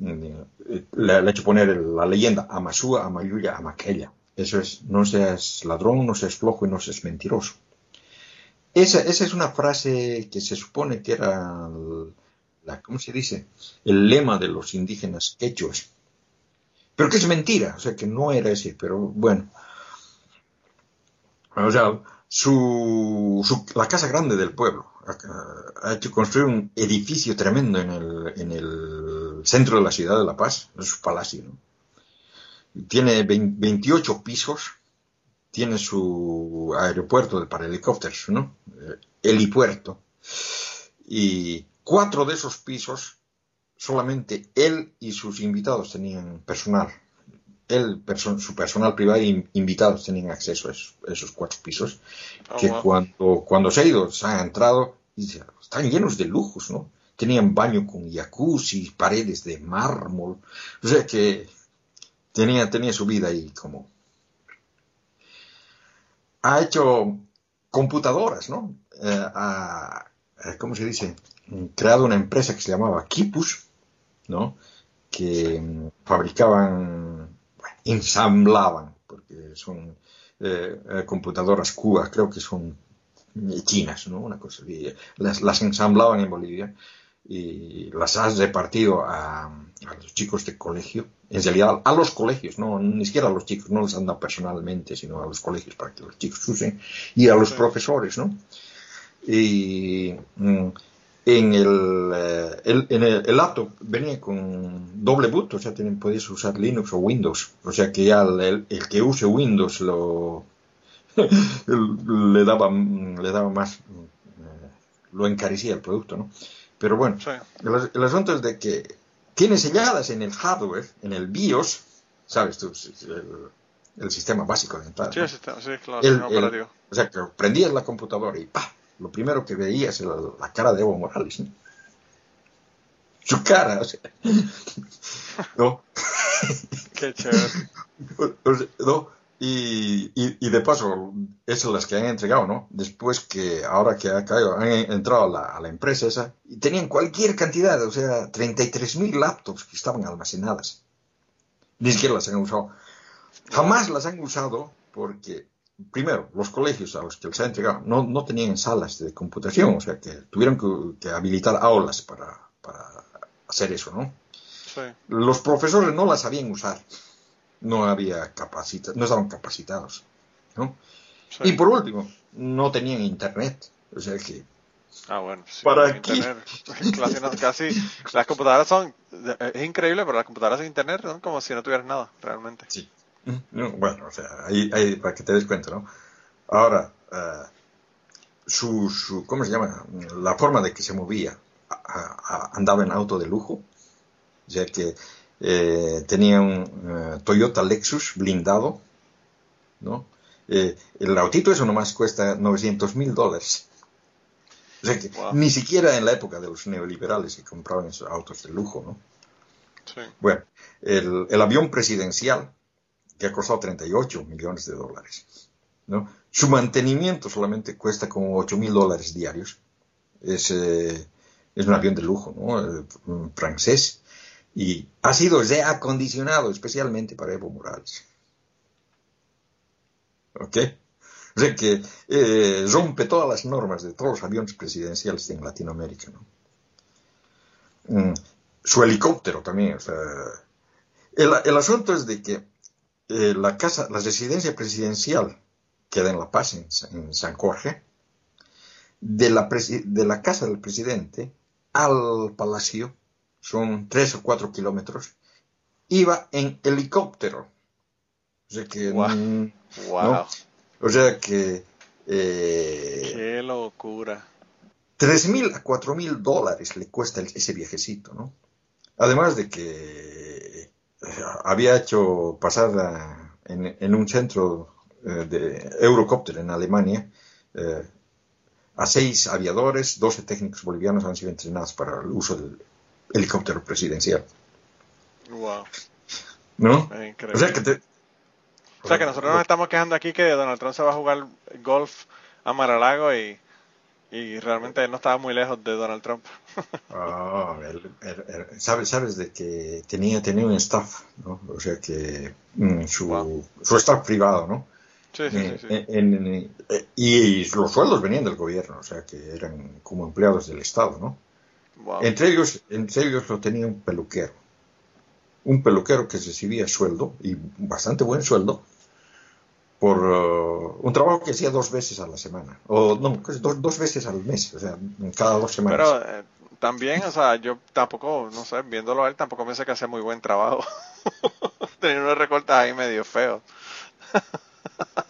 le, ha hecho poner la leyenda Amasúa, Amayuya, Amaquella. Eso es, no seas ladrón, no seas flojo y no seas mentiroso. Esa, esa es una frase que se supone que era la, ¿cómo se dice? El lema de los indígenas quechuas. Pero que es mentira, o sea que no era ese, pero bueno. O sea, su, su- la casa grande del pueblo ha, hecho construir un edificio tremendo en el centro de la ciudad de La Paz, es su palacio, ¿no? Tiene 20 28 pisos, tiene su aeropuerto para helicópteros, ¿no? Eh, helipuerto. Y cuatro de esos pisos, solamente él y sus invitados tenían personal él, perso- su personal privado e invitados tenían acceso a esos, esos cuatro pisos, Oh, que wow. cuando, cuando se ha ido, se han entrado, y están llenos de lujos, ¿no? Tenían baño con jacuzzi, paredes de mármol, o sea que tenía, tenía su vida ahí como... Ha hecho computadoras, ¿no? Eh, ha- eh, ¿Cómo se dice? Creado una empresa que se llamaba Kipus, ¿no? que mm, fabricaban, bueno, ensamblaban, porque son eh, eh, computadoras Cuba, creo que son eh, chinas, ¿no? Una cosa las ensamblaban en Bolivia y las has repartido a, a los chicos de colegio, en realidad a los colegios, no ni siquiera a los chicos, no les han dado personalmente, sino a los colegios para que los chicos usen, y a los Sí. profesores, ¿no? Y mm, en el, eh, el- en el, el laptop venía con doble boot, o sea, tienen, podías usar Linux o Windows, o sea que ya el, que use Windows lo le daba le daba más eh, lo encarecía el producto, ¿no? Pero bueno, Sí. el, el asunto es de que tiene selladas en el hardware, en el BIOS, sabes tú, el, el sistema básico de entrada. Sí, ¿no? sí, está- sí, claro, El- sistema el- operativo. o sea, que prendías la computadora y ¡pa! Lo primero que veías era la cara de Evo Morales. ¿no? Su cara, o sea. ¿No? Qué chévere. O sea, ¿no? Y, y, y de paso, esas son las que han entregado, ¿no? Después que, ahora que ha caído, han entrado a la, a la empresa esa, y tenían cualquier cantidad, o sea, 33.000 laptops que estaban almacenadas. Ni siquiera las han usado. Jamás las han usado porque, primero, los colegios a los que les ha entregado no, no tenían salas de computación, o sea, que tuvieron que, que habilitar aulas para, para hacer eso, ¿no? Sí. Los profesores no las sabían usar. No había capacita no estaban capacitados. ¿no? sí. Y por último, no tenían internet. O sea que Ah, bueno. sí, ¿Para qué? internet. Casi, las computadoras son, es increíble, pero las computadoras sin internet son como si no tuvieras nada, realmente. sí. No, bueno, o sea, ahí, ahí para que te des cuenta, ¿no? Ahora, eh, su, su, ¿cómo se llama? La forma de que se movía, a- a- andaba en auto de lujo, o sea que eh, tenía un eh, Toyota Lexus blindado, ¿no? Eh, el autito eso nomás cuesta 900 mil dólares. O sea que Wow. ni siquiera en la época de los neoliberales que compraban esos autos de lujo, ¿no? Sí. Bueno, el, el avión presidencial, que ha costado 38 millones de dólares, ¿no? Su mantenimiento solamente cuesta como 8 mil dólares diarios. Es, es un avión de lujo, ¿no? Francés. Y ha sido reacondicionado especialmente para Evo Morales. ¿Ok? O sea que eh, rompe todas las normas de todos los aviones presidenciales en Latinoamérica, ¿no? Mm, su helicóptero también, o sea, el, el asunto es de que eh, la casa, la residencia presidencial queda en La Paz, en, Sa- en San Jorge, de la, de la casa del presidente al palacio, son tres o cuatro kilómetros, iba en helicóptero. O sea que, mm, Wow. ¿no? O sea que eh, Qué locura. tres mil a cuatro mil dólares le cuesta el- ese viajecito, ¿no? Además de que eh, había hecho pasar a- en, en un centro eh, de Eurocopter en Alemania eh, a seis aviadores, 12 técnicos bolivianos han sido entrenados para el uso del helicóptero presidencial, Wow. ¿no? Es increíble. O sea que te- O sea que nosotros nos estamos quejando aquí que Donald Trump se va a jugar golf a Maralago y, y realmente él no estaba muy lejos de Donald Trump. Ah, él- él- él- sabes, sabes de que tenía, tenía un staff, ¿no? O sea que mm, su, Wow. su staff privado, ¿no? Sí, sí, sí. sí. Eh, en- en- eh, y los sueldos venían del gobierno, o sea que eran como empleados del Estado, ¿no? Wow. Entre ellos, entre ellos lo tenía un peluquero. Un peluquero que recibía sueldo, y bastante buen sueldo, por uh, un trabajo que hacía dos veces a la semana. O no, dos, dos veces al mes, o sea, cada dos semanas. Pero eh, también, o sea, yo tampoco, no sé, viéndolo a él, tampoco pensé que hacía muy buen trabajo. Tenía unos recortes ahí medio feos.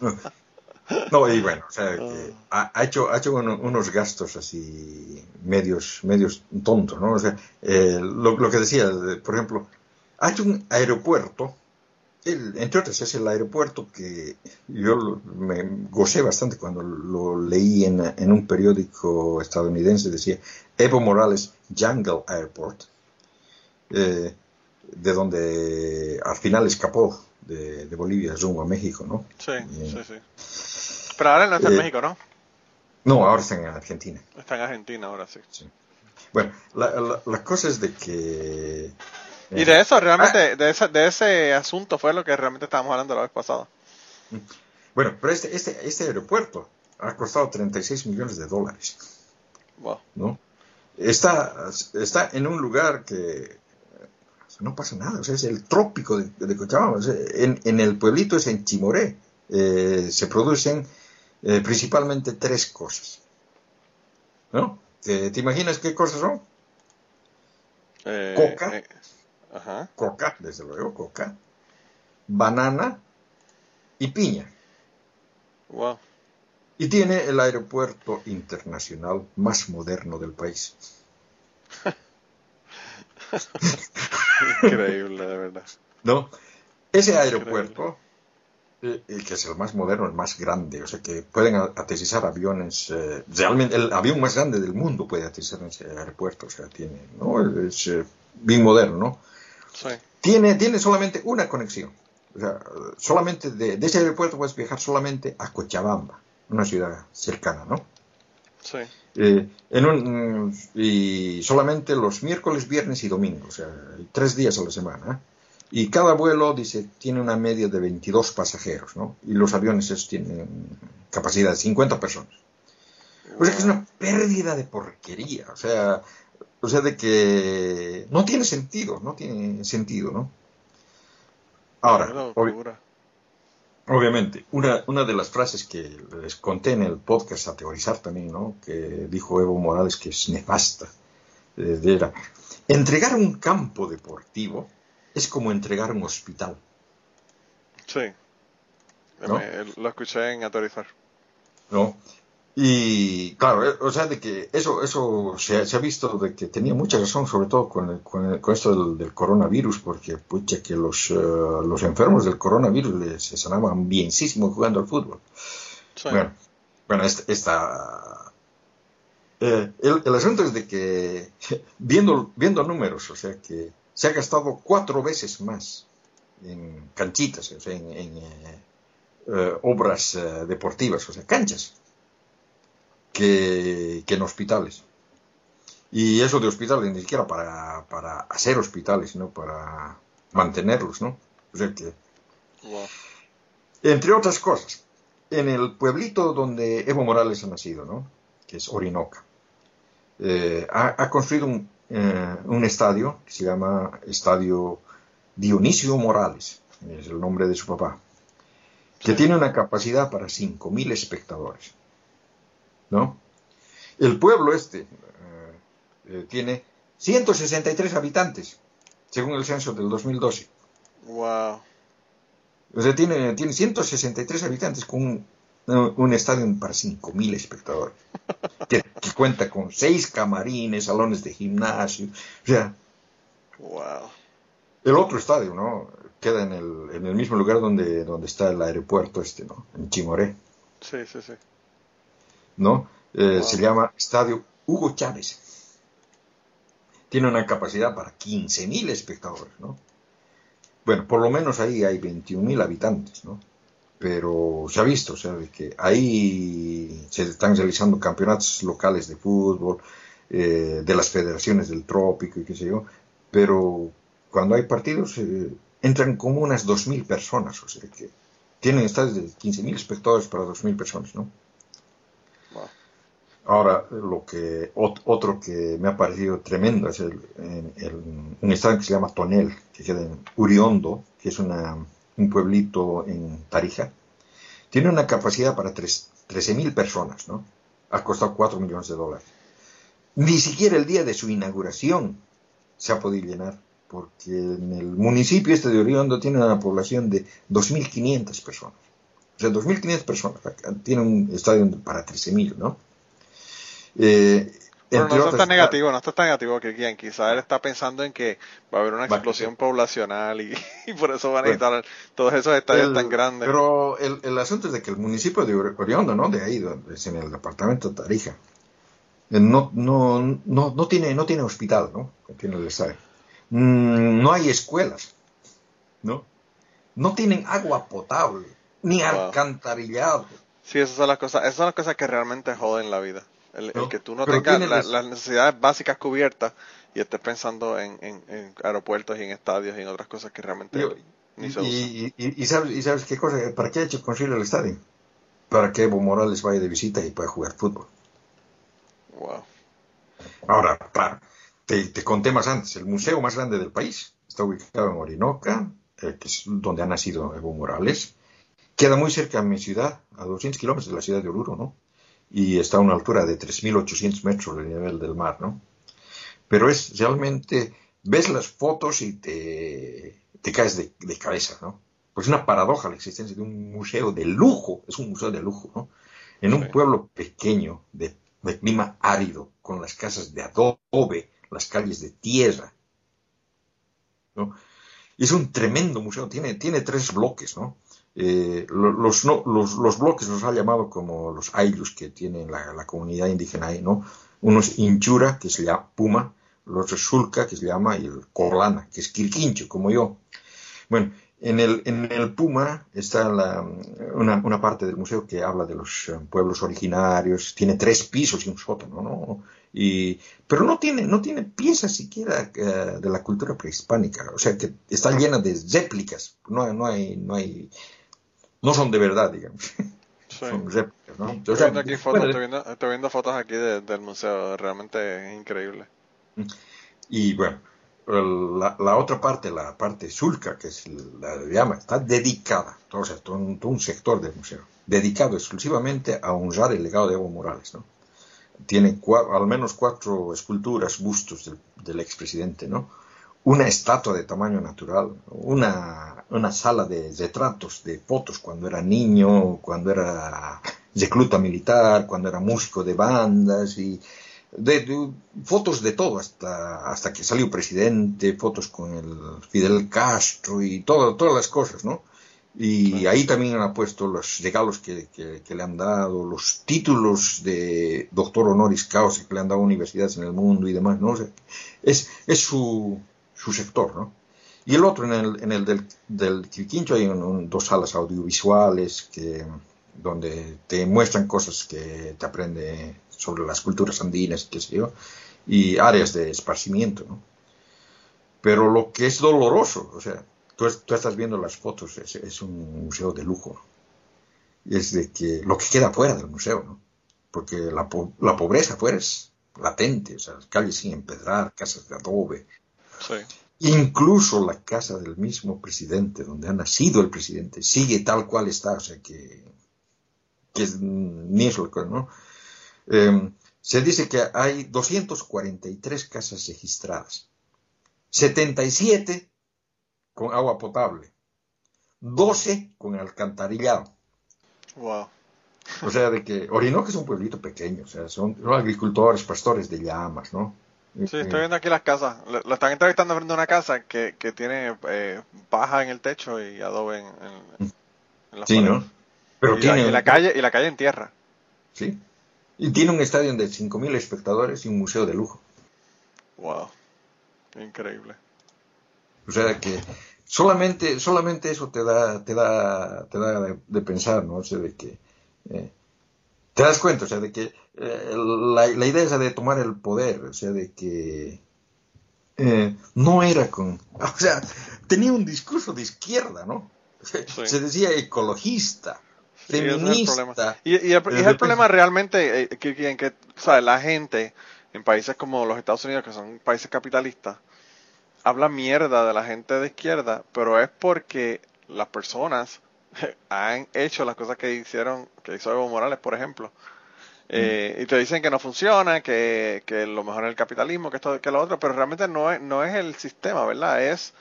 No, y bueno, o sea, que ha, ha hecho, ha hecho uno- unos gastos así medios, medios tontos, ¿no? O sea, eh, lo, lo que decía, de- por ejemplo, ha hecho un aeropuerto, el- entre otras es el aeropuerto que yo me gocé bastante cuando lo leí en, en un periódico estadounidense, decía Evo Morales Jungle Airport, eh, de donde al final escapó de, de Bolivia rumbo a México, ¿no? Sí, Bien. sí, sí. Pero ahora no está en Eh, México, ¿no? No, ahora está en Argentina. Está en Argentina ahora sí. Bueno, la, la- la cosa es de que... Y de eso realmente, de, ese, de ese asunto fue lo que realmente estábamos hablando la vez pasada. Bueno, pero este, este, este aeropuerto ha costado 36 millones de dólares, Wow. ¿no? Está, está en un lugar que no pasa nada, o sea, es el trópico de, de Cochabamba. o sea, en, en el pueblito es en Chimoré. eh, se producen eh, principalmente tres cosas, ¿no? ¿Te, te imaginas qué cosas son? Eh, Coca. ajá. Coca, desde luego, coca, banana y piña. Wow. Y tiene el aeropuerto internacional más moderno del país. Increíble, de verdad. ¿No? Ese aeropuerto, eh, que es el más moderno, el más grande, o sea que pueden aterrizar aviones, eh, realmente el avión más grande del mundo puede aterrizar en ese aeropuerto, o sea, tiene, ¿no? Es eh, bien moderno, ¿no? Sí. Tiene, tiene solamente una conexión. O sea, solamente de, de ese aeropuerto puedes viajar solamente a Cochabamba, una ciudad cercana, ¿no? Sí. Eh, en un, mm, y solamente los miércoles, viernes y domingos, o sea, tres días a la semana. Y cada vuelo, dice, tiene una media de 22 pasajeros, ¿no? Y los aviones esos tienen capacidad de 50 personas. O sea que es una pérdida de porquería, o sea, o sea, de que no tiene sentido, no tiene sentido, ¿no? Ahora. Obviamente, una, una de las frases que les conté en el podcast a teorizar también, ¿no? Que dijo Evo Morales que es nefasta, eh, era, entregar un campo deportivo es como entregar un hospital. Sí. ¿No? Me- lo escuché en autorizar. ¿no? Y claro, eh, o sea, de que eso, eso se, ha, se ha visto de que tenía mucha razón, sobre todo con, el- con, el- con esto del, del coronavirus, porque pucha, que los, eh, los enfermos del coronavirus les- se sanaban bienísimo jugando al fútbol. Sí. Bueno, bueno, esta, esta- eh, el, el asunto es de que viendo, viendo números, o sea que se ha gastado cuatro veces más en canchitas, o sea, en, en, eh, eh, obras deportivas, o sea, canchas, que, que en hospitales. Y eso de hospitales ni siquiera para, para hacer hospitales, sino para mantenerlos, ¿no? O sea que Wow. entre otras cosas, en el pueblito donde Evo Morales ha nacido, ¿no? que es Orinoca, eh, ha, ha construido un, eh, un estadio que se llama Estadio Dionisio Morales, es el nombre de su papá, que Sí. tiene una capacidad para 5.000 espectadores. ¿No? El pueblo este eh, eh, tiene 163 habitantes, según el censo del 2012. Wow. O sea, tiene, tiene 163 habitantes con un, un estadio para 5.000 espectadores. Que, que cuenta con seis camarines, salones de gimnasio. O sea, Wow. el otro estadio, ¿no? Queda en el, en el mismo lugar donde, donde está el aeropuerto este, ¿no? En Chimoré, Sí, sí, sí. ¿No? Eh. Se llama Estadio Hugo Chávez. Tiene una capacidad para 15.000 espectadores, ¿no? Bueno, por lo menos ahí hay 21.000 habitantes, ¿no? Pero se ha visto, o sea, de que ahí se están realizando campeonatos locales de fútbol, eh, de las federaciones del trópico y qué sé yo, pero cuando hay partidos eh, entran como unas 2.000 personas, o sea que tienen estadios de 15.000 espectadores para 2.000 personas, ¿no? Ahora, lo que ot- otro que me ha parecido tremendo es el, un estadio que se llama Tonel, que queda en Uriondo, que es una, un pueblito en Tarija. Tiene una capacidad para tres- 13.000 personas, ¿no? Ha costado 4 millones de dólares. Ni siquiera el día de su inauguración se ha podido llenar, porque en el municipio este de Uriondo tiene una población de 2.500 personas. O sea, 2.500 personas. Tiene un estadio para 13.000, ¿no? Eh, Pero no está tan negativo, no está tan negativo que quien quizá él está pensando en que va a haber una explosión poblacional y, y por eso van a Bueno. necesitar todos esos estadios El- tan grandes. Pero el, el asunto es de que el municipio de Ori- Oriondo, ¿no? De ahí, es en el departamento de Tarija, eh, no, no, no, no, tiene, no tiene hospital, ¿no? Tiene el estadio. Mm, no hay escuelas, ¿no? No tienen agua potable, ni Wow. alcantarillado. Sí, esas son las cosas, esas son las cosas que realmente joden la vida. El, que tú no tengas la- las necesidades básicas cubiertas y estés pensando en, en- en aeropuertos y en estadios y en otras cosas que realmente Yo- ni Y, se usan. y- y- y sabes, y sabes qué cosa, ¿para qué ha hecho construir el estadio? Para que Evo Morales vaya de visita y pueda jugar fútbol. Wow. Ahora, te, te conté más antes, el museo más grande del país está ubicado en Orinoca, eh, que es donde ha nacido Evo Morales. Queda muy cerca de mi ciudad, a 200 kilómetros de la ciudad de Oruro, ¿no? Y está a una altura de 3.800 metros del nivel del mar, ¿no? Pero es realmente, ves las fotos y te, te caes de, de cabeza, ¿no? Pues es una paradoja la existencia de un museo de lujo, es un museo de lujo, ¿no? En un Sí. pueblo pequeño, de, de clima árido, con las casas de adobe, las calles de tierra, ¿no? Y es un tremendo museo, tiene, tiene tres bloques, ¿no? Eh, lo- los, no- los, los bloques los ha llamado como los ayllus que tiene la, comunidad indígena ahí, ¿no? Uno es Inchura, que se llama Puma, es Sulca, que se llama, y el Corlana, que es Quirquincho, como yo. Bueno, en el, en el Puma está la, una, una parte del museo que habla de los eh, pueblos originarios, tiene tres pisos y un sótano, ¿no? Y, pero no tiene, no tiene piezas siquiera eh, de la cultura prehispánica, o sea que está llena de réplicas, no, no hay, no hay, no son de verdad, digamos, Sí. son réplicas, ¿no? O Estoy viendo aquí fotos, bueno, estoy viendo, estoy viendo fotos aquí de- del museo, realmente es increíble. Y bueno, la, la otra parte, la parte sulca, que es la llama, está dedicada, o sea, todo un, todo un sector del museo, dedicado exclusivamente a honrar el legado de Evo Morales, ¿no? Tiene cua- al menos cuatro esculturas, bustos del, del expresidente, ¿no? Una estatua de tamaño natural, una, una sala de retratos, de fotos cuando era niño, cuando era recluta militar, cuando era músico de bandas y de, fotos de todo hasta, hasta que salió presidente, fotos con el Fidel Castro y todo, todas las cosas, ¿no? Y ahí también ha puesto los regalos que, le han dado, los títulos de doctor honoris causa que le han dado universidades en el mundo y demás, ¿no? es, es su, su sector, ¿no? Y el otro, en el, del, del Quincho hay dos salas audiovisuales que, donde te muestran cosas que te aprende sobre las culturas andinas, qué sé yo, y áreas de esparcimiento, ¿no? Pero lo que es doloroso, o sea, tú, estás viendo las fotos, es, un museo de lujo. Es de que lo que queda fuera del museo, ¿no? Porque la, la pobreza fuera es latente, o sea, calles sin empedrar, casas de adobe. Sí. Incluso la casa del mismo presidente, donde ha nacido el presidente, sigue tal cual está, o sea que, que es, ni es lo que, ¿no? Em, se dice que hay 243 casas registradas, 77 con agua potable, 12 con alcantarillado. Wow. O sea, de que Orinoco es un pueblito pequeño, o sea, son, agricultores, pastores de llamas, ¿no? Sí, estoy viendo aquí las casas. Lo, están entrevistando frente a una casa que, que tiene eh, paja en el techo y adobe en, en, la Sí, ¿no? Pero tiene... la, calle, y la calle en tierra. Sí. Y tiene un estadio de 5.000 espectadores y un museo de lujo. Wow, increíble. O sea que solamente, solamente eso te da, te da, te da de, pensar, ¿no? O sea, de que eh, te das cuenta, o sea, de que eh, la, idea esa de tomar el poder, o sea, de que eh, no era con, o sea, tenía un discurso de izquierda, ¿no? Se decía ecologista, feminista. y, y, es el problema realmente eh, que, que, la gente en países como los Estados Unidos, que son países capitalistas, habla mierda de la gente de izquierda, pero es porque las personas han hecho las cosas que hicieron, que hizo Evo Morales, por ejemplo. Eh, y te dicen que no funciona, que, que, lo mejor es el capitalismo, que esto, que lo otro, pero realmente no es, no es el sistema, ¿verdad? Es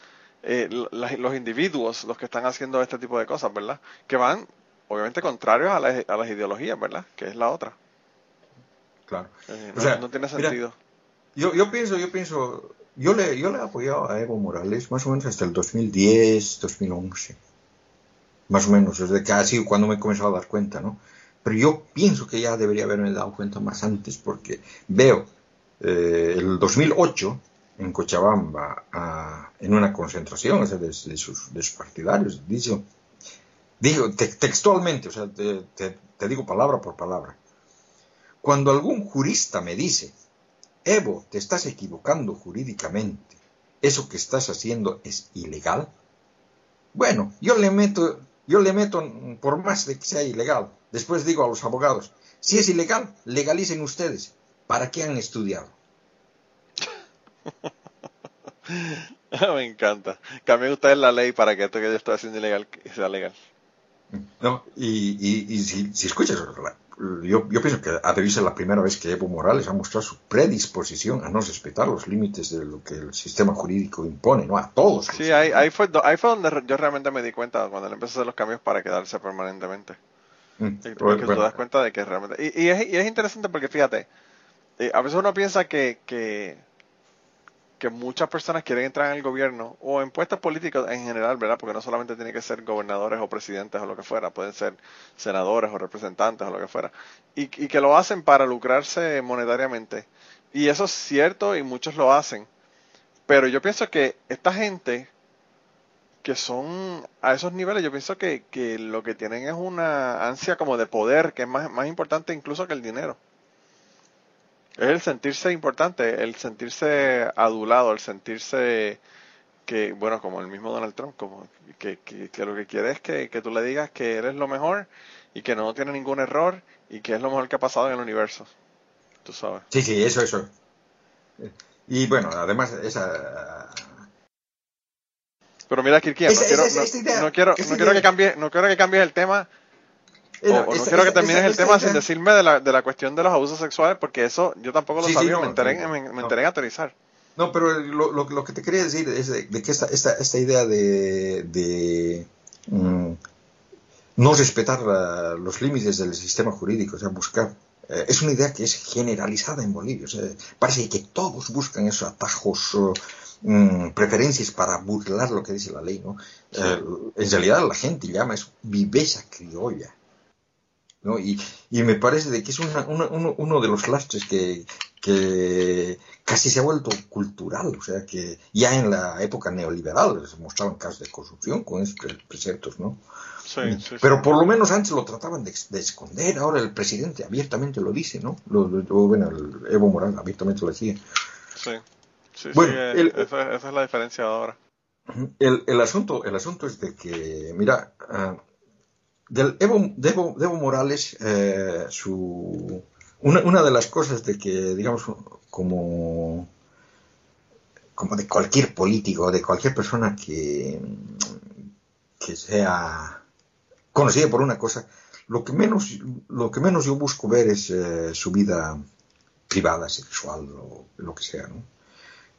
eh, los individuos los que están haciendo este tipo de cosas, ¿verdad? Que van obviamente contrarios a, a las ideologías, ¿verdad? Que es la otra. Claro. Eh, o sea, no tiene sentido. yo, yo pienso, yo pienso, yo le, yo le he apoyado a Evo Morales más o menos hasta el 2010, 2011. Más o menos, desde casi cuando me he comenzado a dar cuenta, ¿no? Pero yo pienso que ya debería haberme dado cuenta más antes porque veo eh, el 2008 en Cochabamba en una concentración o sea, de, sus, partidarios, dice, Digo, textualmente, o sea, te, digo palabra por palabra. Cuando algún jurista me dice, Evo, te estás equivocando jurídicamente, eso que estás haciendo es ilegal, bueno, yo le meto, yo le meto por más de que sea ilegal. Después digo a los abogados, si es ilegal, legalicen ustedes. ¿Para qué han estudiado? me encanta. Cambien ustedes la ley para que esto que yo estoy haciendo ilegal sea legal. No, y, y, si, escuchas, yo, yo, pienso que ha de ser la primera vez que Evo Morales ha mostrado su predisposición a no respetar los límites de lo que el sistema jurídico impone, ¿no? A todos. Sí, ahí, ahí, fue, ahí fue donde yo realmente me di cuenta cuando le empecé a hacer los cambios para quedarse permanentemente. Mm, y, porque te das cuenta de que realmente... Y, es, y es interesante porque fíjate, eh, a veces uno piensa que, que que muchas personas quieren entrar en el gobierno o en puestos políticos en general, ¿verdad? Porque no solamente tiene que ser gobernadores o presidentes o lo que fuera, pueden ser senadores o representantes o lo que fuera, y, que lo hacen para lucrarse monetariamente. Y eso es cierto y muchos lo hacen, pero yo pienso que esta gente que son a esos niveles, yo pienso que, que lo que tienen es una ansia como de poder, que es más importante incluso que el dinero. Es el sentirse importante, el sentirse adulado, el sentirse que, bueno, como el mismo Donald Trump, como que, que, lo que quiere es que, tú le digas que eres lo mejor y que no tiene ningún error y que es lo mejor que ha pasado en el universo. Tú sabes. Sí, sí, eso, eso. Y bueno, además esa... Pero mira, Kirkia, no, quiero, no, quiero, no quiero que cambie, no quiero que cambies el tema no, quiero que termines el tema sin decirme de la, de la cuestión de los abusos sexuales, porque eso yo tampoco lo sabía, me, enteré, me, enteré en aterrizar. No, pero lo, lo, que te quería decir es de, que esta, esta, esta idea de, de mm, no respetar los límites del sistema jurídico, o sea, buscar. Eh, es una idea que es generalizada en Bolivia. O sea, parece que todos buscan esos atajos, mm, preferencias para burlar lo que dice la ley, ¿no? Eh, en realidad la gente llama eso viveza criolla. ¿No? Y, y me parece de que es uno, uno, de los lastres que, que casi se ha vuelto cultural, o sea que ya en la época neoliberal se mostraban casos de corrupción con esos preceptos, ¿no? Pero por lo menos antes lo trataban de, esconder, ahora el presidente abiertamente lo dice, ¿no? Lo, bueno, el Evo Morales abiertamente lo decía. Sí, sí, bueno, eh, esa, es la diferencia ahora. El, el, asunto, el asunto es de que, mira, uh, del Evo, de Evo, Morales, eh, su, una, una, de las cosas de que, digamos, como, como de cualquier político, de cualquier persona que, que sea conocida por una cosa, lo que menos, lo que menos yo busco ver es eh, su vida privada, sexual o lo que sea, ¿no?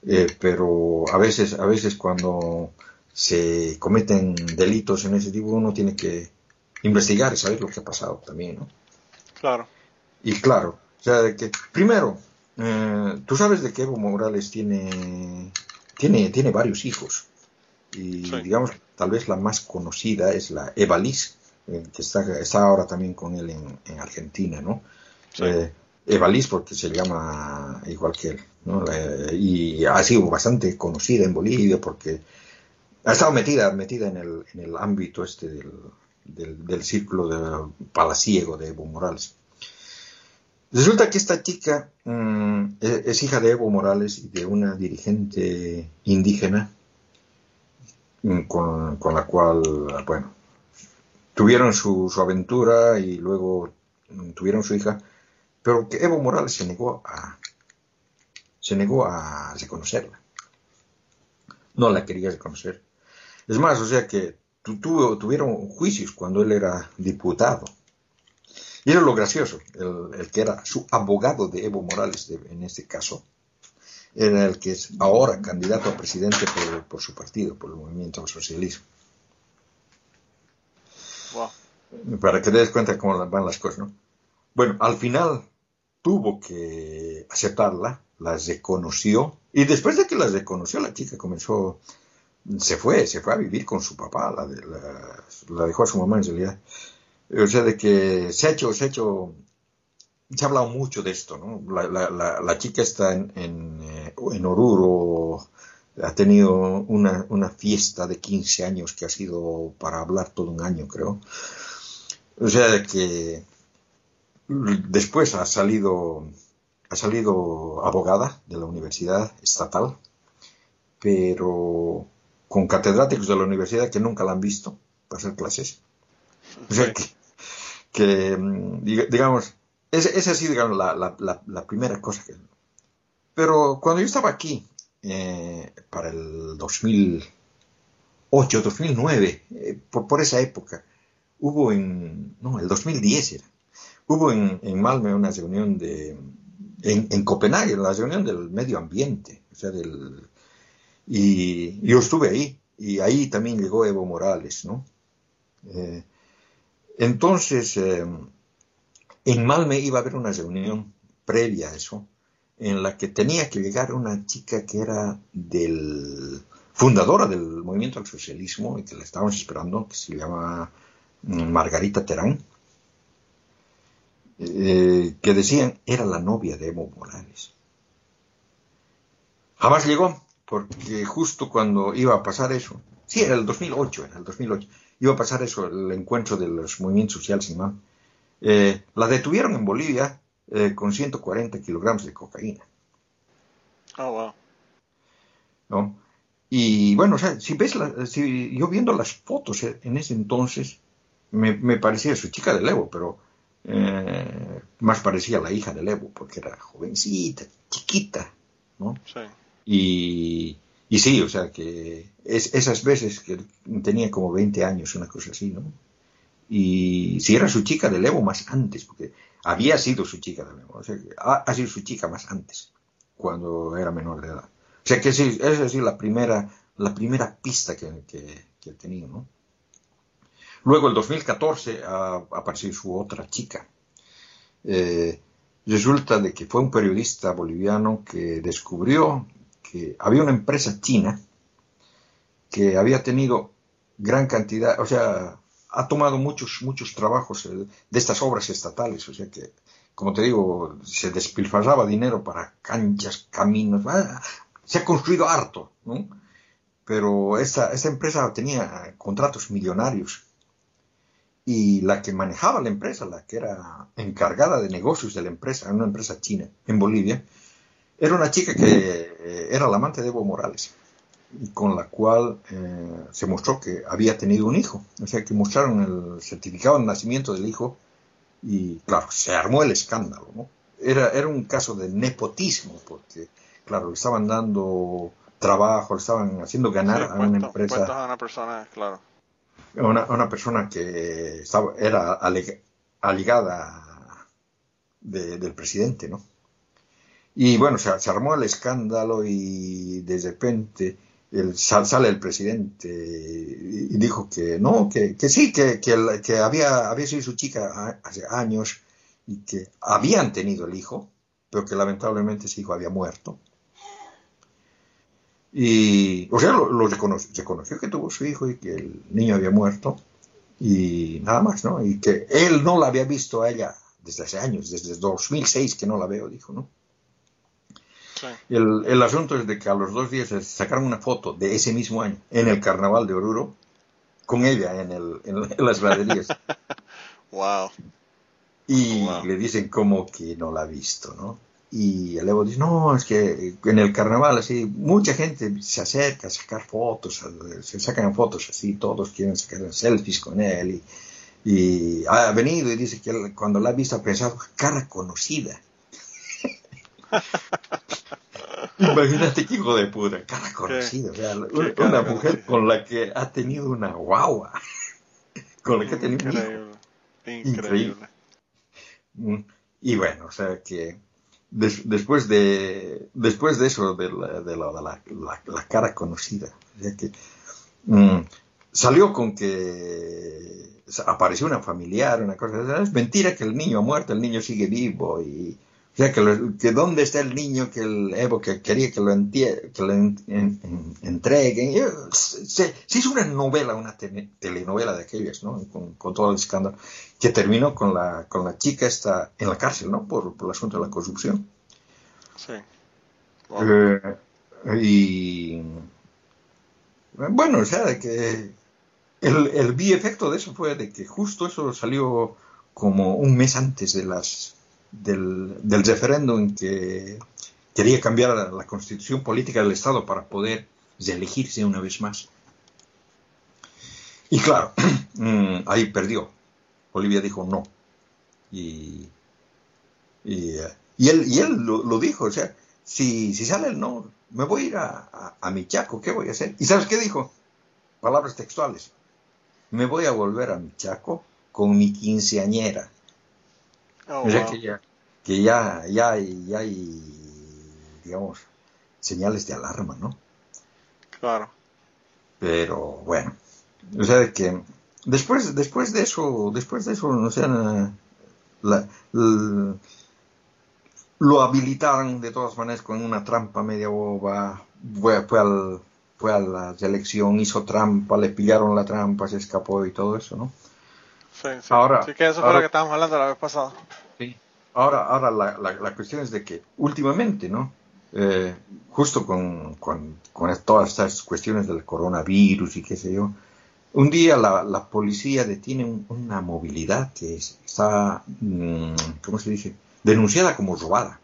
Eh, pero a veces, a veces cuando se cometen delitos en ese tipo, uno tiene que investigar y saber lo que ha pasado también, ¿no? Claro. Y claro, o sea, que primero, eh, tú sabes de que Evo Morales tiene, tiene, tiene varios hijos. Y digamos, tal vez la más conocida es la Eva Liz, eh, que está, está ahora también con él en, Argentina, ¿no? Eh, Evaliz porque se llama igual que él, ¿no? y ha sido bastante conocida en Bolivia porque ha estado metida, metida en el, en el ámbito este del, del, círculo de palaciego de Evo Morales. Resulta que esta chica mm, e, es hija de Evo Morales y de una dirigente indígena mm, con, con la cual, bueno, tuvieron su, aventura y luego tuvieron su hija, pero que Evo Morales se negó a se negó a reconocerla. No la quería reconocer. Es más, o sea que tuvieron juicios cuando él era diputado. Y era lo gracioso, el, que era su abogado de Evo Morales en este caso, era el que es ahora candidato a presidente por, por su partido, por el movimiento al socialismo. Para que te des cuenta cómo van las cosas, ¿no? Bueno, al final tuvo que aceptarla, la reconoció, y después de que la reconoció, la chica comenzó, se fue, se fue a vivir con su papá, la, la, dejó a su mamá en realidad. O sea, de que se ha hecho, se ha hecho, se ha hablado mucho de esto, ¿no? La, la chica está en, en, eh, en Oruro, ha tenido una, una, fiesta de 15 años que ha sido para hablar todo un año, creo. O sea que después ha salido, ha salido abogada de la universidad estatal, pero con catedráticos de la universidad que nunca la han visto para hacer clases. O sea que, que digamos, esa ha sido digamos, la, la, la primera cosa que... Pero cuando yo estaba aquí, eh, para el 2008, 2009, eh, por, por, esa época, hubo en, no, el 2010 era, hubo en, en Malmö una reunión de, en, en, Copenhague, la reunión del medio ambiente, o sea, del, y yo estuve ahí, y ahí también llegó Evo Morales, ¿no? Eh, entonces, en Malmö iba a haber una reunión previa a eso, en la que tenía que llegar una chica que era del fundadora del movimiento al socialismo y que la estábamos esperando, que se llama mm, Margarita Terán, eh, que decían era la novia de Evo Morales. Jamás llegó, porque justo cuando iba a pasar eso, sí, era el 2008, era el 2008, iba a pasar eso, el encuentro de los movimientos sociales y más, eh, la detuvieron en Bolivia eh, con 140 kilogramos de cocaína. Oh, wow. ¿No? Y bueno, o sea, si ves, si yo viendo las fotos eh, en ese entonces, me, me parecía su chica de Levo, pero eh, más parecía la hija de Levo, porque era jovencita, chiquita, ¿no? Sí. Y, sí, o sea, que es, esas veces que tenía como 20 años, una cosa así, ¿no? Y si era su chica de Levo más antes, porque había sido su chica también, o sea, ha, sido su chica más antes, cuando era menor de edad. O sea que sí, esa es la primera, la primera pista que, que, he tenido, ¿no? Luego, el 2014, apareció su otra chica. Eh, resulta de que fue un periodista boliviano que descubrió que había una empresa china que había tenido gran cantidad, o sea, ha tomado muchos, muchos trabajos eh, de estas obras estatales, o sea que, como te digo, se despilfarraba dinero para canchas, caminos, ah, se ha construido harto. Pero esta, esta empresa tenía contratos millonarios y la que manejaba la empresa, la que era encargada de negocios de la empresa, una empresa china en Bolivia, era una chica que eh, era la amante de Evo Morales y con la cual eh, se mostró que había tenido un hijo. O sea, que mostraron el certificado de nacimiento del hijo y, claro, se armó el escándalo, ¿no? Era, era un caso de nepotismo, porque, claro, le estaban dando trabajo, le estaban haciendo ganar a una empresa. A una persona, claro. Una, una persona que estaba, era alegada del presidente, ¿no? Y bueno, se, armó el escándalo y de repente el, sale el presidente y dijo que no, que, sí, que, había, sido su chica hace años y que habían tenido el hijo, pero que lamentablemente ese hijo había muerto. Y, o sea, lo, reconoció, reconoció, que tuvo su hijo y que el niño había muerto y nada más, ¿no? Y que él no la había visto a ella desde hace años, desde 2006 que no la veo, dijo, ¿no? El, el, asunto es de que a los dos días sacaron una foto de ese mismo año en el carnaval de Oruro con ella en, el, en, las graderías. wow. Y le dicen como que no la ha visto, ¿no? Y el Evo dice, no, es que en el carnaval así, mucha gente se acerca a sacar fotos, se sacan fotos así, todos quieren sacar selfies con él. Y, y ha venido y dice que cuando la ha visto ha pensado, cara conocida. Imagínate qué hijo de puta, cara conocida, una, mujer con la que ha tenido una guagua, con la que ha tenido increíble, increíble. Mm, y bueno, o sea que después de después de eso de la, de la, la, cara conocida, o sea que mm, salió con que apareció una familiar, una cosa, es mentira que el niño ha muerto, el niño sigue vivo y o sea, que, dónde está el niño que el Evo que quería que lo, entie, que lo entreguen. Se, hizo una novela, una telenovela de aquellas, ¿no? Con, todo el escándalo, que terminó con la, con la chica esta en la cárcel, ¿no? Por, por el asunto de la corrupción. Sí. Eh, y bueno, o sea, de que el, el efecto de eso fue de que justo eso salió como un mes antes de las del, del referéndum que quería cambiar la constitución política del Estado para poder elegirse una vez más. Y claro, mm, ahí perdió. Bolivia dijo no. Y, y, eh, él, y él lo, dijo, o sea, si, si sale el no, me voy a ir a, a, mi Chaco, ¿qué voy a hacer? ¿Y sabes qué dijo? Palabras textuales. Me voy a volver a mi Chaco con mi quinceañera. Oh, que ya, que ya, ya, hay, digamos, señales de alarma, ¿no? Claro. Pero bueno, o sea que después, después de eso, después de eso, o sea, lo habilitaron de todas maneras con una trampa media boba, fue, fue, al, fue a la selección, hizo trampa, le pillaron la trampa, se escapó y todo eso, ¿no? Sí, sí. Ahora, sí que eso fue lo que estábamos hablando la vez pasada. Sí. Ahora, ahora la, la, cuestión es de que últimamente, ¿no? Eh, justo con, con, todas estas cuestiones del coronavirus y qué sé yo, un día la, la policía detiene una movilidad que está, mm, ¿cómo se dice? Denunciada como robada.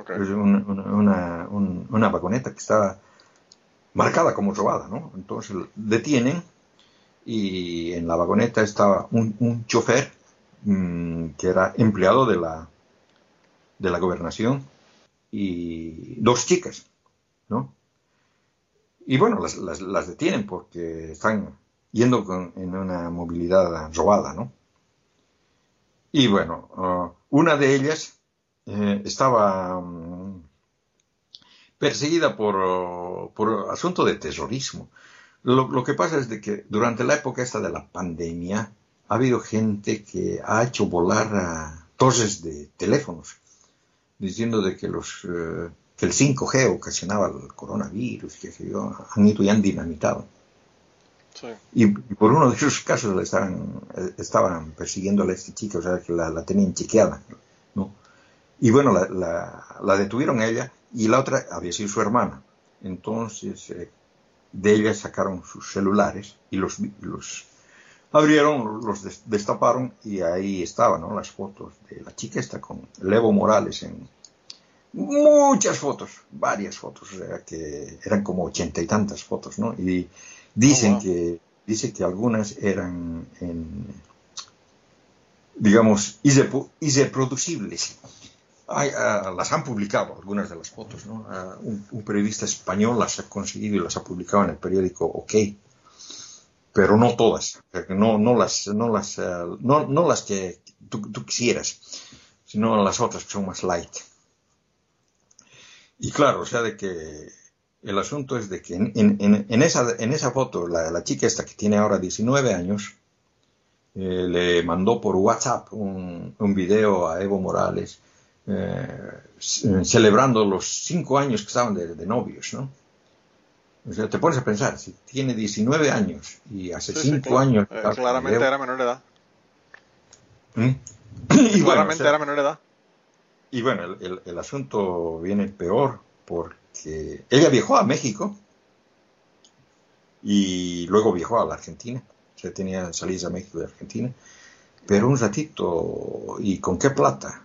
Okay. una, una, vagoneta que estaba marcada como robada, ¿no? Entonces detienen y en la vagoneta estaba un, un chofer mm, que era empleado de la, de la gobernación y dos chicas, ¿no? Y bueno, las, las, detienen porque están yendo en una movilidad robada, ¿no? Y bueno, uh, una de ellas eh, estaba mm, perseguida por, por asunto de terrorismo Lo, lo, que pasa es de que durante la época esta de la pandemia ha habido gente que ha hecho volar a toses de teléfonos diciendo de que los eh, que el 5G ocasionaba el coronavirus, que se yo, han ido y han dinamitado. Sí. Y, y, por uno de esos casos le estaban, estaban persiguiendo a esta chica, o sea, que la, la tenían chequeada, ¿no? Y bueno, la, la, la, detuvieron a ella y la otra había sido su hermana. Entonces, eh, de ella sacaron sus celulares y los, los abrieron, los destaparon y ahí estaban ¿no? las fotos de la chica esta con Levo Morales en muchas fotos, varias fotos, o sea que eran como ochenta y tantas fotos, ¿no? Y dicen oh, que dice que algunas eran en, digamos irreproducibles. Uh, las han publicado algunas de las fotos, ¿no? Uh, un, un, periodista español las ha conseguido y las ha publicado en el periódico OK pero no todas, no, no las, no las, uh, no, no, las que tú, tú, quisieras, sino las otras que son más light. Y claro, o sea, de que el asunto es de que en, en, en esa, en esa foto, la, la, chica esta que tiene ahora 19 años, eh, le mandó por WhatsApp un, un video a Evo Morales celebrando los cinco años que estaban de, de novios, ¿no? O sea, te pones a pensar, si tiene 19 años y hace 5 sí, claro. años... Eh, claramente era menor de edad. ¿Mm? Y claramente bueno, o sea, era menor de edad. Y bueno, el, el, el, asunto viene peor porque ella viajó a México y luego viajó a la Argentina. O sea, tenía salidas a México de Argentina. Pero un ratito, ¿y con qué plata?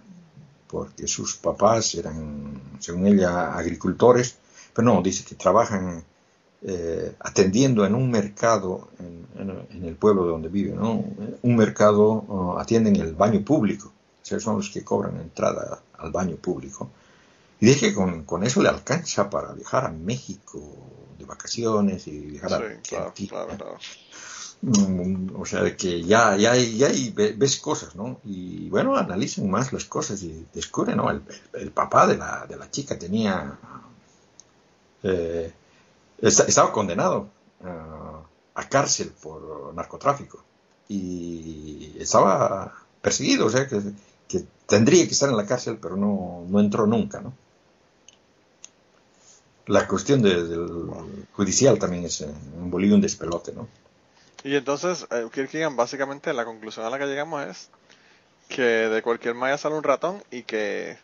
Porque sus papás eran, según ella, agricultores. Pero no, dice que trabajan eh, atendiendo en un mercado en, en, en, el pueblo donde vive, ¿no? Un mercado uh, atienden el baño público, o sea, son los que cobran entrada al baño público. Y dije que con, con, eso le alcanza para viajar a México de vacaciones y viajar sí, a claro, claro, claro. O sea, que ya, ya, ya ves cosas, ¿no? Y bueno, analicen más las cosas y descubren, ¿no? El, papá de la, de la chica tenía eh, estaba condenado uh, a cárcel por narcotráfico y estaba perseguido, o sea que, tendría que estar en la cárcel, pero no, no entró nunca, ¿no? La cuestión de, del judicial también es en Bolivia un despelote, ¿no? Y entonces, eh, Kierkegaard, básicamente la conclusión a la que llegamos es que de cualquier malla sale un ratón y que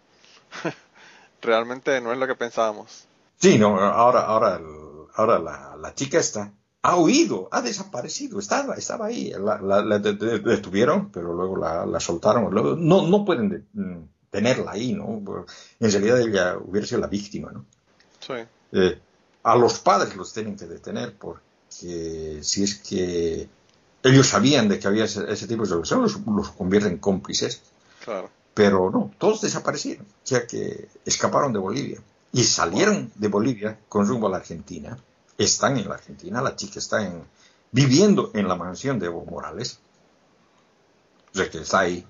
realmente no es lo que pensábamos. Sí, no, ahora, ahora ahora la, la, chica esta ha huido, ha desaparecido, estaba, estaba ahí, la, la, la detuvieron, pero luego la, soltaron, luego, no, no pueden de, mm, tenerla ahí, ¿no? En realidad ella hubiera sido la víctima, ¿no? Sí. Eh, a los padres los tienen que detener porque si es que ellos sabían de que había ese, ese tipo de solución, los, los convierten en cómplices. Claro. Pero no, todos desaparecieron, o sea que escaparon de Bolivia y salieron de Bolivia con rumbo a la Argentina. Están en la Argentina, la chica está en, viviendo en la mansión de Evo Morales. O sea que está ahí.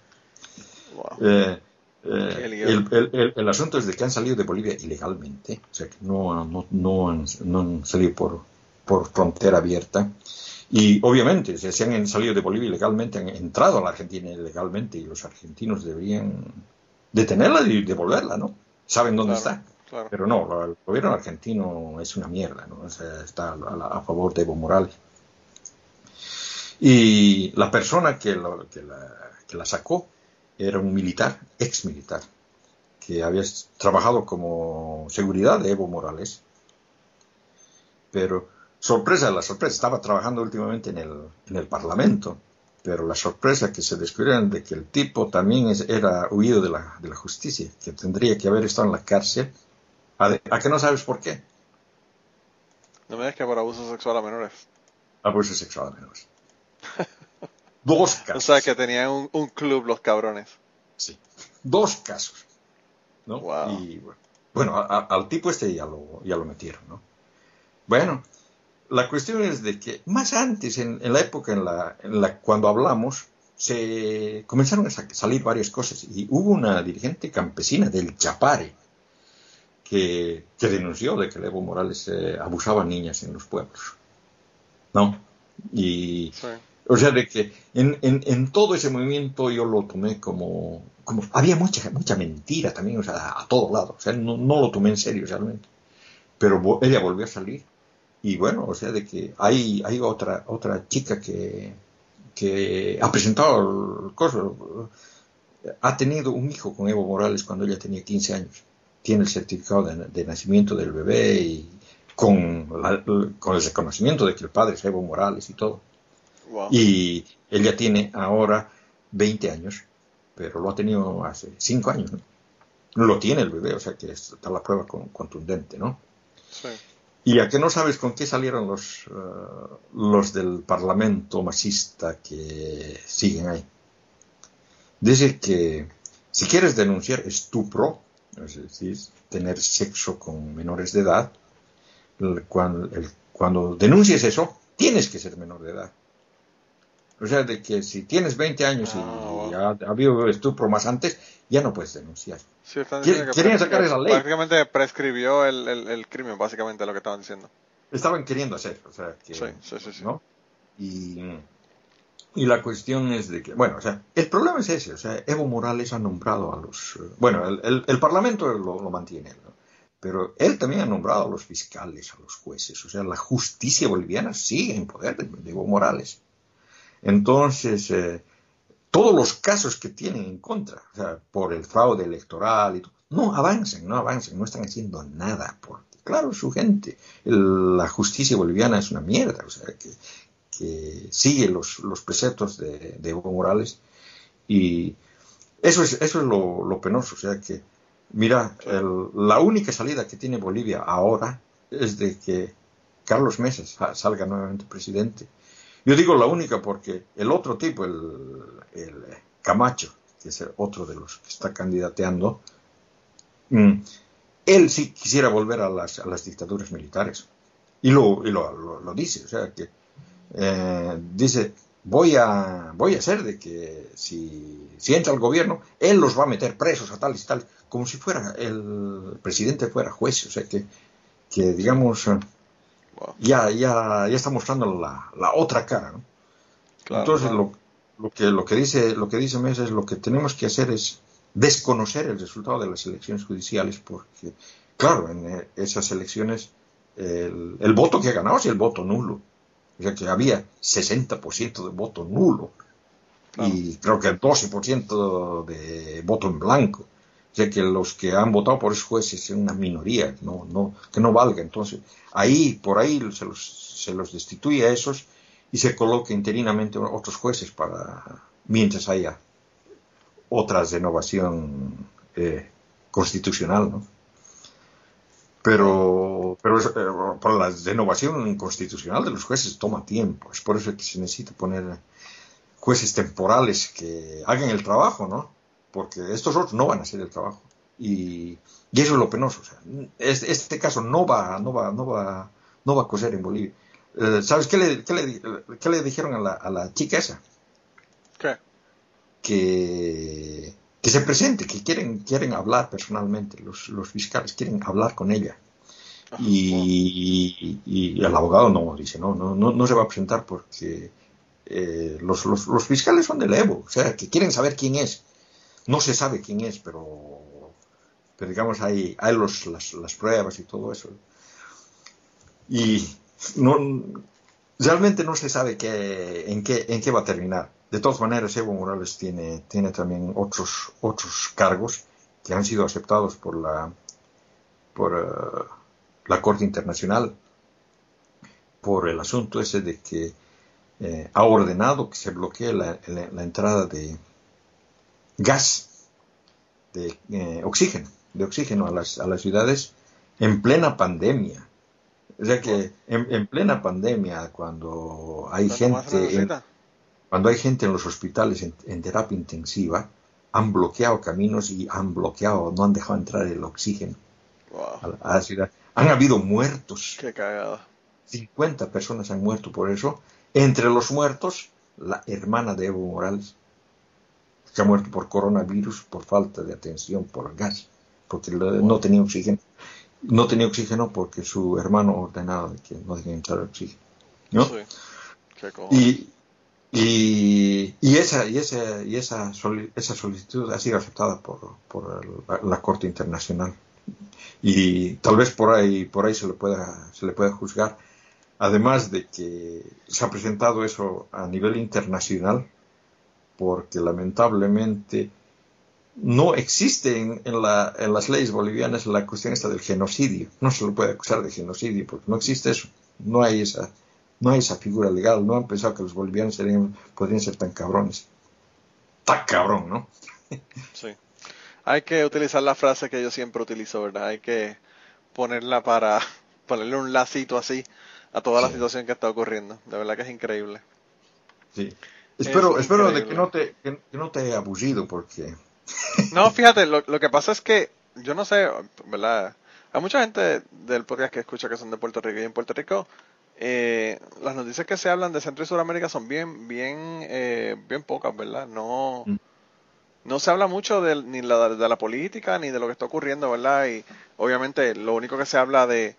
Wow. Eh, eh, el, el, el, asunto es de que han salido de Bolivia ilegalmente, o sea que no, no, no, han, no han, salido por, por frontera abierta. Y obviamente, si han salido de Bolivia ilegalmente, han entrado a la Argentina ilegalmente y los argentinos deberían detenerla y devolverla, ¿no? Saben dónde claro. está. Claro. Pero no, el gobierno argentino es una mierda, ¿no? O sea, está a, a, favor de Evo Morales. Y la persona que, lo, que, la, que, la, sacó era un militar, ex militar, que había trabajado como seguridad de Evo Morales. Pero, sorpresa, la sorpresa, estaba trabajando últimamente en el, en el Parlamento, pero la sorpresa que se descubrieron de que el tipo también es, era huido de la, de la justicia, que tendría que haber estado en la cárcel ¿A, de, ¿A, que no sabes por qué? No me digas que por abuso sexual a menores. Abuso sexual a menores. Dos casos. O sea, que tenían un, un, club los cabrones. Sí. Dos casos. ¿no? Wow. Y bueno, a, a, al tipo este ya lo, ya lo metieron, ¿no? Bueno, la cuestión es de que más antes, en, en la época en la, en la cuando hablamos, se comenzaron a salir varias cosas y hubo una dirigente campesina del Chapare que, que denunció de que Evo Morales eh, abusaba a niñas en los pueblos. ¿no? Y, o sea, de que en, en, en, todo ese movimiento yo lo tomé como, como, había mucha, mucha mentira también, o sea, a todo lado, o sea, no, no lo tomé en serio realmente. Pero ella volvió a salir. Y bueno, o sea, de que hay, hay otra, otra chica que, que ha presentado el coso, ha tenido un hijo con Evo Morales cuando ella tenía 15 años. Tiene el certificado de, nacimiento del bebé y con, con, el reconocimiento de que el padre es Evo Morales y todo. Y ella tiene ahora 20 años, pero lo ha tenido hace 5 años. ¿no? Lo tiene el bebé, o sea que está la prueba contundente, ¿no? Sí. Y a que no sabes con qué salieron los, uh, los del Parlamento masista que siguen ahí. Dice que si quieres denunciar estupro, es decir, tener sexo con menores de edad, cuando, el, cuando denuncies eso, tienes que ser menor de edad. O sea, de que si tienes 20 años y ah, ha, habido estupro más antes, ya no puedes denunciar. Sí, Querían sacar esa ley. Prácticamente prescribió el, el, crimen, básicamente lo que estaban diciendo. Estaban queriendo hacer, o sea, que, sí, sí, sí, ¿no? Y, y, la cuestión es de que, bueno, o sea, el problema es ese, o sea, Evo Morales ha nombrado a los, bueno, el, el Parlamento lo, lo mantiene, ¿no? pero él también ha nombrado a los fiscales, a los jueces, o sea, la justicia boliviana sigue en poder de Evo Morales. Entonces, eh, todos los casos que tienen en contra, o sea, por el fraude electoral y todo, no avanzan, no avanzan, no están haciendo nada. Porque, claro, su gente, la justicia boliviana es una mierda, o sea, que, sigue los, preceptos de, Evo Morales y eso es, eso es lo, penoso, o sea que, mira, la única salida que tiene Bolivia ahora es de que Carlos Mesa salga nuevamente presidente yo digo la única porque el otro tipo, el, Camacho, que es otro de los que está candidateando, mm, él sí quisiera volver a las, dictaduras militares. Y lo, lo, dice, o sea que eh, dice, voy a, voy a hacer de que si, si entra el gobierno, él los va a meter presos a tal y tal, como si fuera el presidente fuera juez, o sea que, que digamos, ya, ya, ya está mostrando la, la otra cara, ¿no? Entonces Lo, lo, que, lo que dice, lo que dice Mesa es lo que tenemos que hacer es desconocer el resultado de las elecciones judiciales, porque, claro, en eh, esas elecciones el, el voto que ha ganado es el voto nulo. O sea que había 60% de voto nulo. Y creo que el 12% de voto en blanco sea que los que han votado por esos jueces son una minoría, no, no, que no valga. Entonces, ahí, por ahí se los, se los destituye a esos y se coloca interinamente otros jueces para, mientras haya otra renovación eh, constitucional, ¿no? Pero, pero eh, para la renovación constitucional de los jueces toma tiempo, es por eso que se necesita poner jueces temporales que hagan el trabajo, ¿no? Porque estos otros no van a hacer el trabajo. Y, eso es lo penoso. este, caso no va, no va, no va, no va a coser en Bolivia. Eh, ¿Sabes qué le, qué le, qué le dijeron a la, a la, chica esa? ¿Qué? Que, que se presente, que quieren, quieren hablar personalmente, los, los fiscales quieren hablar con ella. Y, y, el abogado no dice, no, no, no, no se va a presentar porque eh, los, los, los, fiscales son del Evo, o sea, que quieren saber quién es. No se sabe quién es, pero, pero digamos, hay, hay los, las, pruebas y todo eso. Y no, realmente no se sabe qué, en, qué, en qué va a terminar. De todas maneras, Evo Morales tiene, tiene también otros, otros cargos que han sido aceptados por la, por, eh, la Corte Internacional por el asunto ese de que eh, ha ordenado que se bloquee la entrada de, gas de eh, oxígeno, de oxígeno a las, a las ciudades en plena pandemia. O sea que en, plena pandemia, cuando hay gente en, cuando hay gente en los hospitales en, terapia intensiva, han bloqueado caminos y han bloqueado, no han dejado entrar el oxígeno a, la, ciudad. Han habido muertos. Qué cagada. 50 personas han muerto por eso. Entre los muertos, la hermana de Evo Morales se ha muerto por coronavirus, por falta de atención, por gas, porque no tenía oxígeno. No tenía oxígeno porque su hermano ordenaba que no debía entrar oxígeno. ¿no? Sí. Y, y, y esa, y esa, y esa, esa solicitud ha sido aceptada por, por la, la Corte Internacional. Y tal vez por ahí, por ahí se le pueda, se le pueda juzgar. Además de que se ha presentado eso a nivel internacional, porque lamentablemente no existe en, en la- en las leyes bolivianas la cuestión esta del genocidio. No se lo puede acusar de genocidio, porque no existe eso. No hay esa, no hay esa figura legal. No han pensado que los bolivianos serían, podrían ser tan cabrones. Tan cabrón, ¿no? Sí. Hay que utilizar la frase que yo siempre utilizo, ¿verdad? Hay que ponerla para ponerle un lacito así a toda la situación que está ocurriendo. De verdad que es increíble. Sí. Espero, Es espero de que no te, que, que no te haya aburrido, porque No, fíjate, lo, lo que pasa es que yo no sé, ¿verdad? Hay mucha gente del podcast que escucha que son de Puerto Rico y en Puerto Rico eh, las noticias que se hablan de Centro y Sudamérica son bien, bien, eh, bien pocas, ¿verdad? No, Mm. no se habla mucho de, ni la, de la política ni de lo que está ocurriendo, ¿verdad? Y obviamente lo único que se habla de,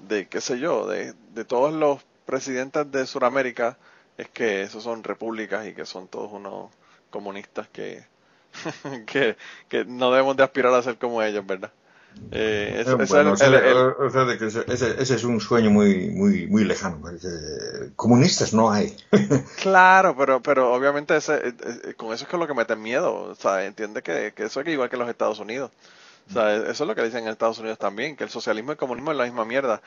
de qué sé yo, de, de todos los presidentes de Sudamérica es que esos son repúblicas y que son todos unos comunistas que, que, que no debemos de aspirar a ser como ellos, ¿verdad? Eh, ese- ese es bueno, el- el- o sea, ese, es un sueño muy, muy, muy lejano, porque comunistas no hay. Claro, pero, pero obviamente ese, eh, eh, con eso es que es lo que mete miedo. O sea, entiende que, que eso es igual que los Estados Unidos. O sea, eso es lo que dicen en Estados Unidos también, que el socialismo y el comunismo es la misma mierda.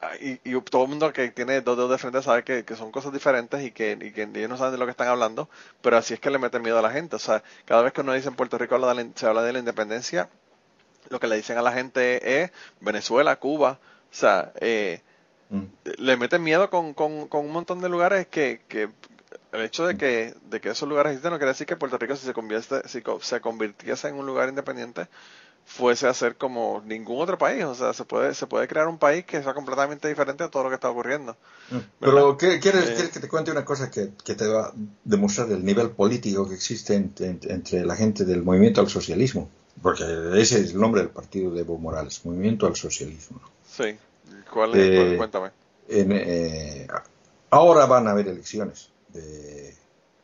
Ah, Y, y todo el mundo que tiene dos dedos de frente sabe que, que son cosas diferentes y que, y que ellos no saben de lo que están hablando, pero así es que le meten miedo a la gente. O sea, cada vez que uno dice en Puerto Rico habla de la- se habla de la independencia, lo que le dicen a la gente es Venezuela, Cuba, o sea, eh, Mm. le meten miedo con, con, con un montón de lugares que, que el hecho de que, de que esos lugares existen no quiere decir que Puerto Rico si se convierte, si se convirtiese en un lugar independiente fuese a ser como ningún otro país, o sea, se puede, se puede crear un país que sea completamente diferente a todo lo que está ocurriendo. Pero ¿qué- ¿quieres, Eh. quieres que te cuente una cosa que, que te va a demostrar el nivel político que existe entre, entre- la gente del movimiento al socialismo? Porque ese es el nombre del partido de Evo Morales, Movimiento al Socialismo. Sí, ¿cuál es? Eh, Cuál- Cuéntame. En, eh, ahora van a haber elecciones de,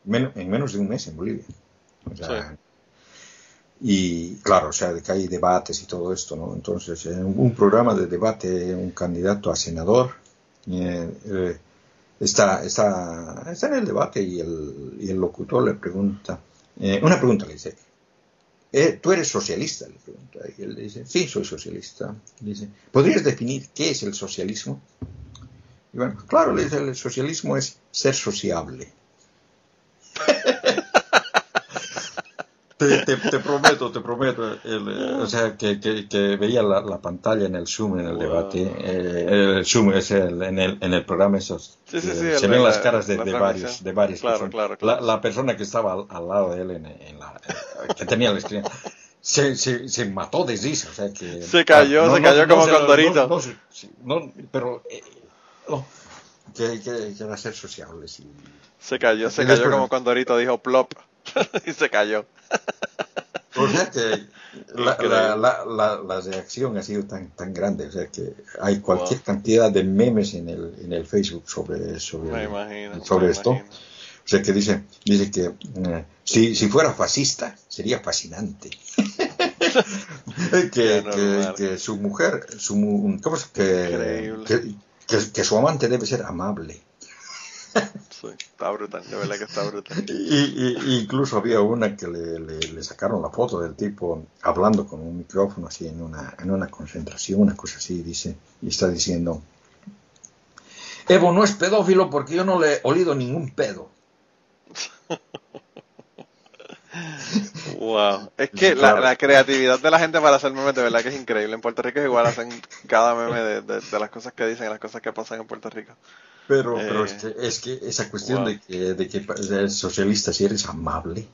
en menos de un mes en Bolivia. O sea, Y claro, o sea, que hay debates y todo esto, ¿no? Entonces, en un programa de debate, un candidato a senador eh, eh, está, está, está en el debate y el, y el locutor le pregunta, eh, una pregunta le dice, eh, ¿tú eres socialista? Le pregunta. Y él le dice, sí, soy socialista. Le dice, ¿podrías definir qué es el socialismo? Y bueno, claro, le dice, el socialismo es ser sociable. Te, te- te prometo, te prometo. el, o sea, que, que- que veía la, la pantalla en el Zoom, en el Wow. debate. eh, el Zoom es el, en, el, en el programa esos. Sí, sí, eh, sí, se el- ven la- las caras de, la de varios. De varios Claro, claro, La, claro. la persona que estaba al, al lado de él, en, en la, eh, que tenía la esquina, se, se, se mató de risa. O sea, que, Se cayó, se cayó como se- Condorito. no, sí, no, pero. eh, no, que, que, que va a ser sociable. sí. Se cayó, se cayó como cuando ahorita dijo plop y se cayó. O sea que la, la, la, la, la reacción ha sido tan, tan grande, o sea que hay cualquier Wow. cantidad de memes en el, en el Facebook sobre, sobre, Me imagino. sobre me esto. imagino. O sea que dice, dice que eh, si, si fuera fascista sería fascinante. que, que, que su mujer, su, ¿cómo es? Que, que, que su amante debe ser amable. Sí, está brutal, de verdad que está brutal. Y, y- y incluso había una que le, le- le sacaron la foto del tipo hablando con un micrófono así en una, en una concentración, una cosa así, dice, y está diciendo, Evo no es pedófilo porque yo no le he olido ningún pedo. Wow. Es que la, creatividad de la gente para hacer memes de verdad que es increíble. En Puerto Rico igual hacen cada meme de, de- de las cosas que dicen y las cosas que pasan en Puerto Rico. Pero, Eh, pero es, que, es que esa cuestión wow. de que, de que eres socialista si eres amable,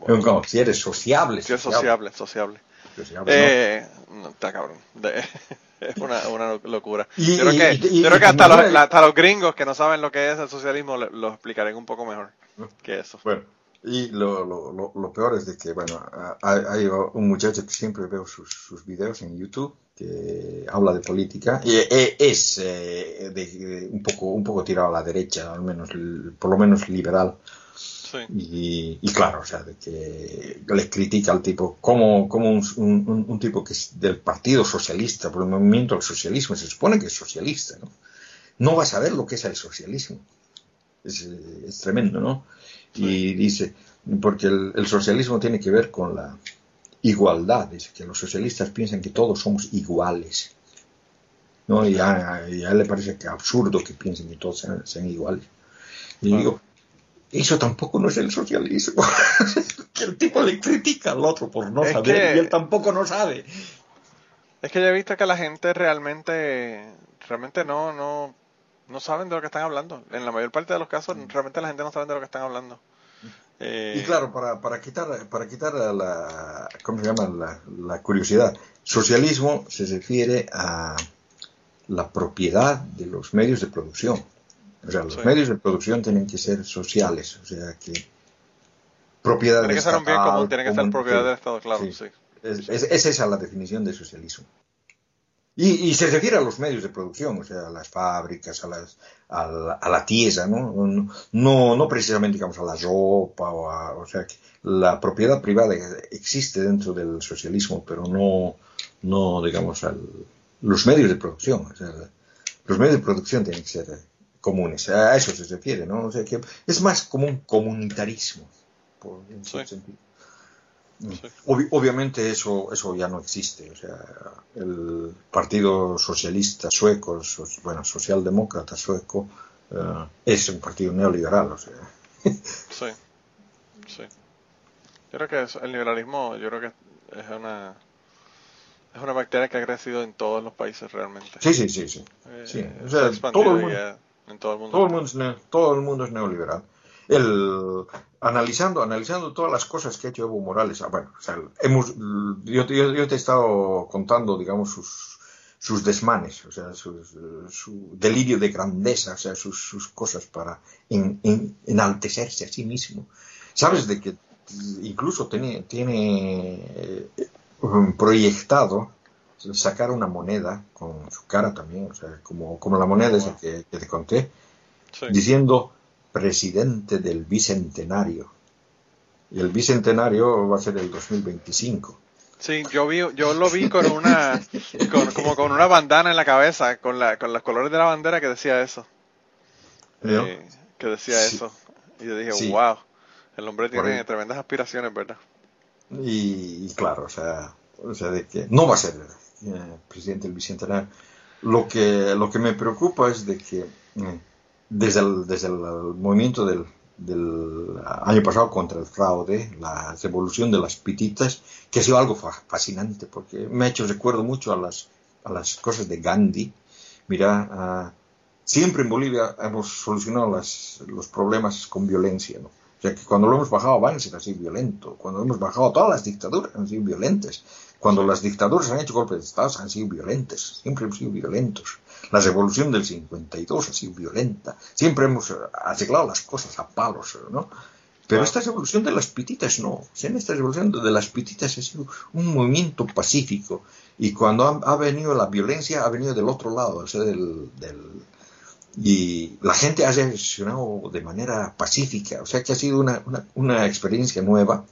Wow. no, si eres sociable, Sí, es sociable, sociable. sociable, ¿no? Eh, no, está cabrón. De- es una, una locura. Y- yo creo que, y- y- yo creo que hasta, los, la- hasta los gringos que no saben lo que es el socialismo le- lo explicarán un poco mejor que eso. Bueno, Y lo, lo, lo, peor es de que, bueno, hay, un muchacho que siempre veo sus, sus videos en YouTube que habla de política y e, es eh, de, un poco un poco tirado a la derecha, al menos por lo menos liberal. Y, claro, o sea, de que le critica al tipo como, como un, un, tipo que es del Partido Socialista, por el movimiento del socialismo, se supone que es socialista, ¿no? No va a saber lo que es el socialismo. Es, es tremendo, ¿no? Y dice, porque el, socialismo tiene que ver con la igualdad, dice que los socialistas piensan que todos somos iguales. ¿no? Y a, él le parece que absurdo que piensen que todos sean, iguales. Y digo, eso tampoco no es el socialismo. el tipo le critica al otro por no saber y él tampoco no sabe. Es que yo he visto que la gente realmente, realmente no, no, no saben de lo que están hablando. En la mayor parte de los casos, realmente la gente no sabe de lo que están hablando. y claro, para, para quitar, para quitar la, ¿cómo se llama? La, curiosidad, socialismo se refiere a la propiedad de los medios de producción. O sea, los medios de producción tienen que ser sociales, o sea, que propiedad tiene que ser un bien común, tiene que ser propiedad del Estado, claro, sí. Es, es, esa la definición de socialismo. Y, se refiere a los medios de producción, o sea, a las fábricas, a, las, a, la, a la tierra, ¿no? ¿no? No precisamente, digamos, a la ropa, o, a, o sea, que la propiedad privada existe dentro del socialismo, pero no, no digamos, al, los medios de producción. O sea, los medios de producción tienen que ser comunes, a eso se refiere, ¿no? O sea, que es más como un comunitarismo, por, en sentido obviamente eso, eso ya no existe. O sea, el Partido Socialista Sueco, bueno, Socialdemócrata Sueco, eh, es un partido neoliberal. O sea. sí, sí. Yo creo que el liberalismo, yo creo que es una es una bacteria que ha crecido en todos los países realmente. Sí, sí, sí, sí. Eh, o sea, todo el mundo, en todo el mundo. Todo el mundo, es, todo el mundo es neoliberal el, analizando, analizando todas las cosas que ha hecho Evo Morales, ah, bueno, hemos, yo, te he estado contando, digamos, sus, sus desmanes, o sea, su, delirio de grandeza, o sea, sus, cosas para enaltecerse a sí mismo. Sabes de que incluso tiene, tiene eh, proyectado sacar una moneda con su cara también, o sea, como, como la moneda esa que, te conté, diciendo presidente del bicentenario. Y el bicentenario va a ser el 2025. Sí, yo vi, yo lo vi con una, como con una bandana en la cabeza, con la, con los colores de la bandera que decía eso. Eh, que decía eso. Y yo dije, wow, el hombre tiene tremendas aspiraciones, ¿verdad? Y, claro, o sea, o sea, de que no va a ser eh, presidente del bicentenario. Lo que, lo que me preocupa es de que eh, desde el, desde el movimiento del, año pasado contra el fraude, la revolución de las pititas, que ha sido algo fascinante, porque me ha hecho recuerdo mucho a las, a las cosas de Gandhi. Mira, siempre en Bolivia hemos solucionado las, los problemas con violencia. O sea, que cuando lo hemos bajado a Banzer ha sido violento, cuando hemos bajado todas las dictaduras han sido violentas, cuando las dictaduras han hecho golpes de Estado han sido violentas, siempre han sido violentos. La revolución del 52 ha sido violenta. Siempre hemos arreglado las cosas a palos, ¿no? Pero esta revolución de las pititas no. En esta revolución de las pititas ha sido un movimiento pacífico. Y cuando ha, venido la violencia, ha venido del otro lado, o sea, del, y la gente ha reaccionado de manera pacífica. O sea que ha sido una, una experiencia nueva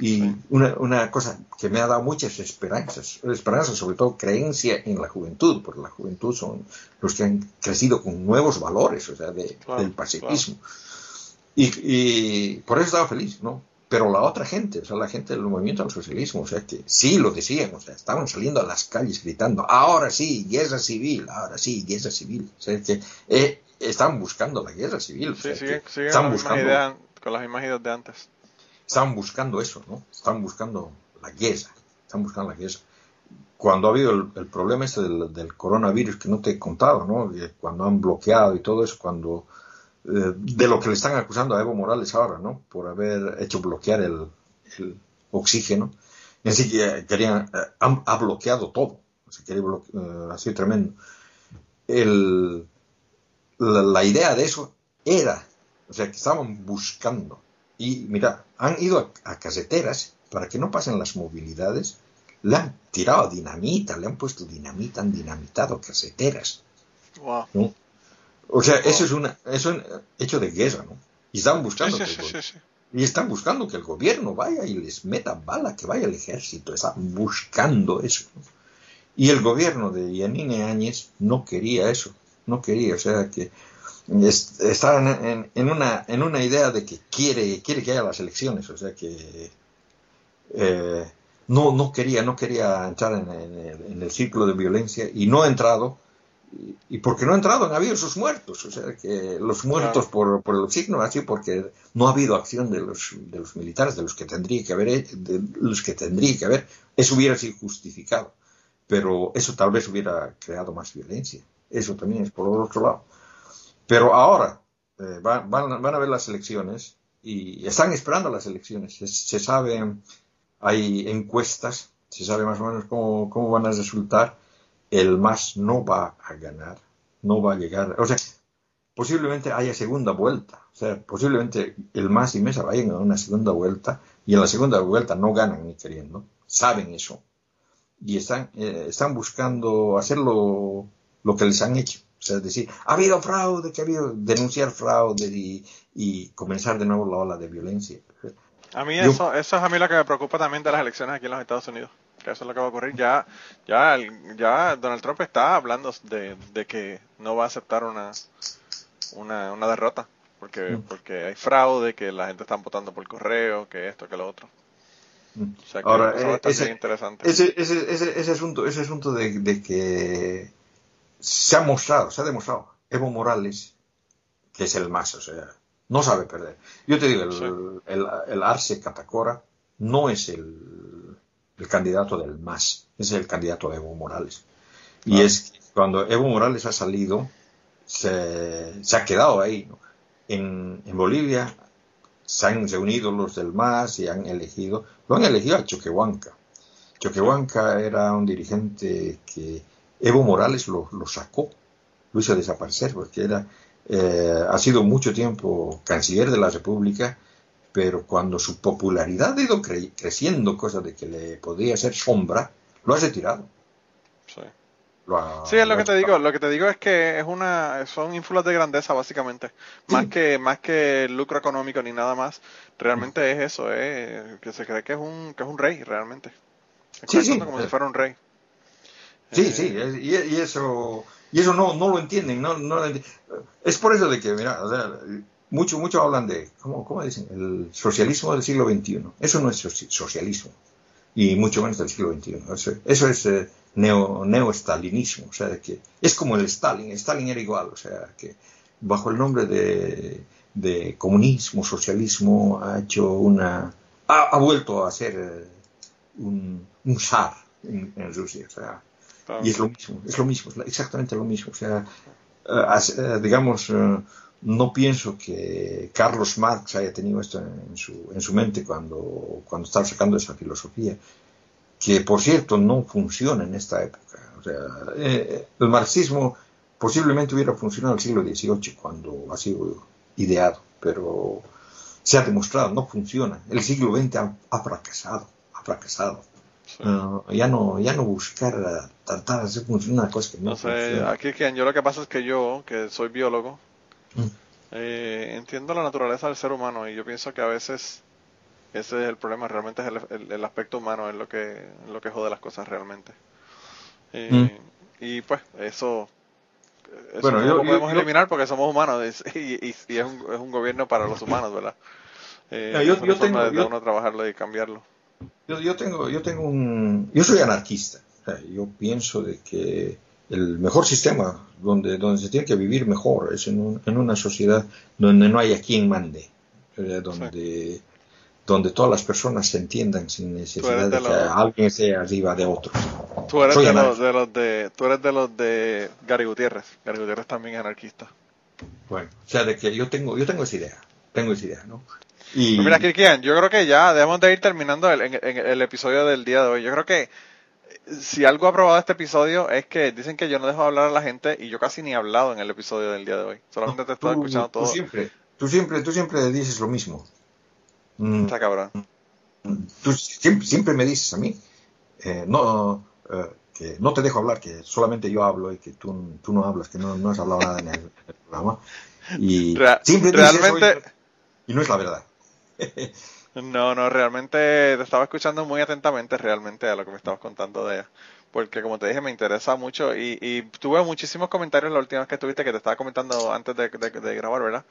y una, una, cosa que me ha dado muchas esperanzas, esperanzas, sobre todo creencia en la juventud, porque la juventud son los que han crecido con nuevos valores, o sea, de, del pacifismo. Y, y, por eso estaba feliz, ¿no? Pero la otra gente, o sea, la gente del movimiento al socialismo, o sea, que sí lo decían, o sea, estaban saliendo a las calles gritando, ahora sí, guerra civil, ahora sí, guerra civil. O sea, que eh, están buscando la guerra civil. Sí, están buscando... con las mismas ideas de antes estaban buscando eso, ¿no? Estaban buscando la guerra, están buscando la guerra. Cuando ha habido el, problema este del, coronavirus que no te he contado, ¿no? Cuando han bloqueado y todo eso, cuando eh, de lo que le están acusando a Evo Morales ahora, ¿no? Por haber hecho bloquear el, oxígeno. Así que querían, eh, ha bloqueado todo. O sea, quería eh, así tremendo. El, la, la idea de eso era, o sea, que estaban buscando Y mira, han ido a, a caseteras para que no pasen las movilidades, le han tirado dinamita, le han puesto dinamita, han dinamitado caseteras. Wow. ¿no? O sea, eso es una, eso es un hecho de guerra, ¿no? Y están buscando sí, que sí, sí. y están buscando que el gobierno vaya y les meta bala, que vaya el ejército. Están buscando eso. ¿no? Y el gobierno de Yanine Áñez no quería eso. No quería. O sea, que es- está en, en- en una, en una idea de que quiere, quiere que haya las elecciones. O sea, que eh, no, no quería, no quería entrar en, el, en el círculo de violencia y no ha entrado. Y, porque no ha entrado han habido sus muertos. O sea, que los muertos por, por el signo ha sido porque no ha habido acción de los, de los militares, de los que tendría que haber, de los que tendría que haber. Eso hubiera sido justificado. Pero eso tal vez hubiera creado más violencia. Eso también es por el otro lado. Pero ahora eh, va- van, a ver las elecciones y están esperando las elecciones. Se, se sabe, hay encuestas, se sabe más o menos cómo, cómo van a resultar. El MAS no va a ganar, no va a llegar. O sea, posiblemente haya segunda vuelta. O sea, posiblemente el MAS y Mesa vayan a una segunda vuelta y en la segunda vuelta no ganan ni queriendo. Saben eso. Y están, eh, están buscando hacer lo que les han hecho. O sea, decir, ha habido fraude, que ha habido, denunciar fraude y, y comenzar de nuevo la ola de violencia. A mí Yo- eso, eso es a mí lo que me preocupa también de las elecciones aquí en los Estados Unidos. Que eso es lo que va a ocurrir. Ya, ya, ya Donald Trump está hablando de, de que no va a aceptar una, una, una derrota. Porque, Mm. porque hay fraude, que la gente está votando por correo, que esto, que lo otro. Mm. O sea que Ahora, eso eh, ese- interesante. Ese, ese, ese, ese asunto, ese asunto de, de que se ha mostrado, se ha demostrado, Evo Morales, que es el más, o sea, no sabe perder. Yo te digo, el, Sí. el, el Arce Catacora no es el, el candidato del MAS, es el candidato de Evo Morales. Y Ah. es que cuando Evo Morales ha salido, se, se ha quedado ahí. ¿no? En, en Bolivia se han reunido los del MAS y han elegido, lo han elegido a Choquehuanca. Choquehuanca era un dirigente que Evo Morales lo, lo sacó, lo hizo desaparecer, porque era, eh, ha sido mucho tiempo canciller de la República, pero cuando su popularidad ha ido cre- creciendo, cosa de que le podía hacer sombra, lo ha retirado. Sí. Ha- Sí, es lo que te digo. Lo que te digo es que es una, son ínfulas de grandeza básicamente, más que más que lucro económico ni nada más. Realmente es eso, es que se cree que es un que es un rey realmente. Es Sí, como si fuera un rey. Sí, Eh, sí, y, y eso, y eso no, no lo entienden, no, no lo enti- es por eso de que, mira, o sea, mucho, mucho hablan de, ¿cómo, cómo dicen? El socialismo del siglo XXI. Eso no es soci- socialismo, y mucho menos del siglo XXI. Eso, eso es eh, neo, neo-stalinismo, o sea, que es como el Stalin, Stalin era igual, o sea, que bajo el nombre de, de comunismo, socialismo, ha hecho una, ha, ha vuelto a ser eh, un, un zar en, en Rusia, o sea, claro. y es lo mismo, es lo mismo, es exactamente lo mismo. O sea, eh, eh, digamos, eh, no pienso que Carlos Marx haya tenido esto en su, en su mente cuando, cuando estaba sacando esa filosofía, que por cierto no funciona en esta época. O sea, eh, el marxismo posiblemente hubiera funcionado en el siglo XVIII cuando ha sido ideado, pero se ha demostrado, no funciona. El siglo XX ha, ha fracasado, ha fracasado. Sí. Ya no ya no buscar tratar de hacer funcionar una cosa que no No sé, aquí que yo lo que pasa es que yo, que soy biólogo, Mm. eh, entiendo la naturaleza del ser humano y yo pienso que a veces ese es el problema, realmente es el, el- el aspecto humano, es lo que, es lo que jode las cosas realmente. Eh, Mm. Y pues eso, eso Bueno, no yo- lo podemos yo- eliminar porque somos humanos y, y- y es, un, es un gobierno para los humanos, ¿verdad? Eh, yo- es una yo forma tengo- de uno trabajarlo y cambiarlo. Yo, yo tengo yo tengo un yo soy anarquista. Sea, yo pienso de que el mejor sistema donde donde se tiene que vivir mejor es en, un- en una sociedad donde no haya quien mande, sea, donde donde todas las personas se entiendan sin necesidad de que los- alguien esté arriba de otros. Tú eres los, de los de, tú eres de los de Gary Gutiérrez. Gary Gutiérrez también es anarquista. Bueno, o sea, de que yo tengo yo tengo esa idea, tengo esa idea, ¿no? Y Pues mira, Kirkian, yo creo que ya debemos de ir terminando el, en- en el episodio del día de hoy. Yo creo que eh, si algo ha probado este episodio es que dicen que yo no dejo hablar a la gente y yo casi ni he hablado en el episodio del día de hoy. Solamente te he estado tú, escuchando tú todo. siempre, tú siempre, tú siempre dices lo mismo. Mm, Está cabrón. tú siempre, siempre me dices a mí, eh, no, eh, que no te dejo hablar, que solamente yo hablo y que tú, tú no hablas, que no, no has hablado nada en el, el programa. Y siempre dices realmente- y no es la verdad. No, no, realmente te estaba escuchando muy atentamente realmente a lo que me estabas contando de ella. Porque como te dije, me interesa mucho y, y tuve muchísimos comentarios la última vez que estuviste, que te estaba comentando antes de, grabar, ¿verdad?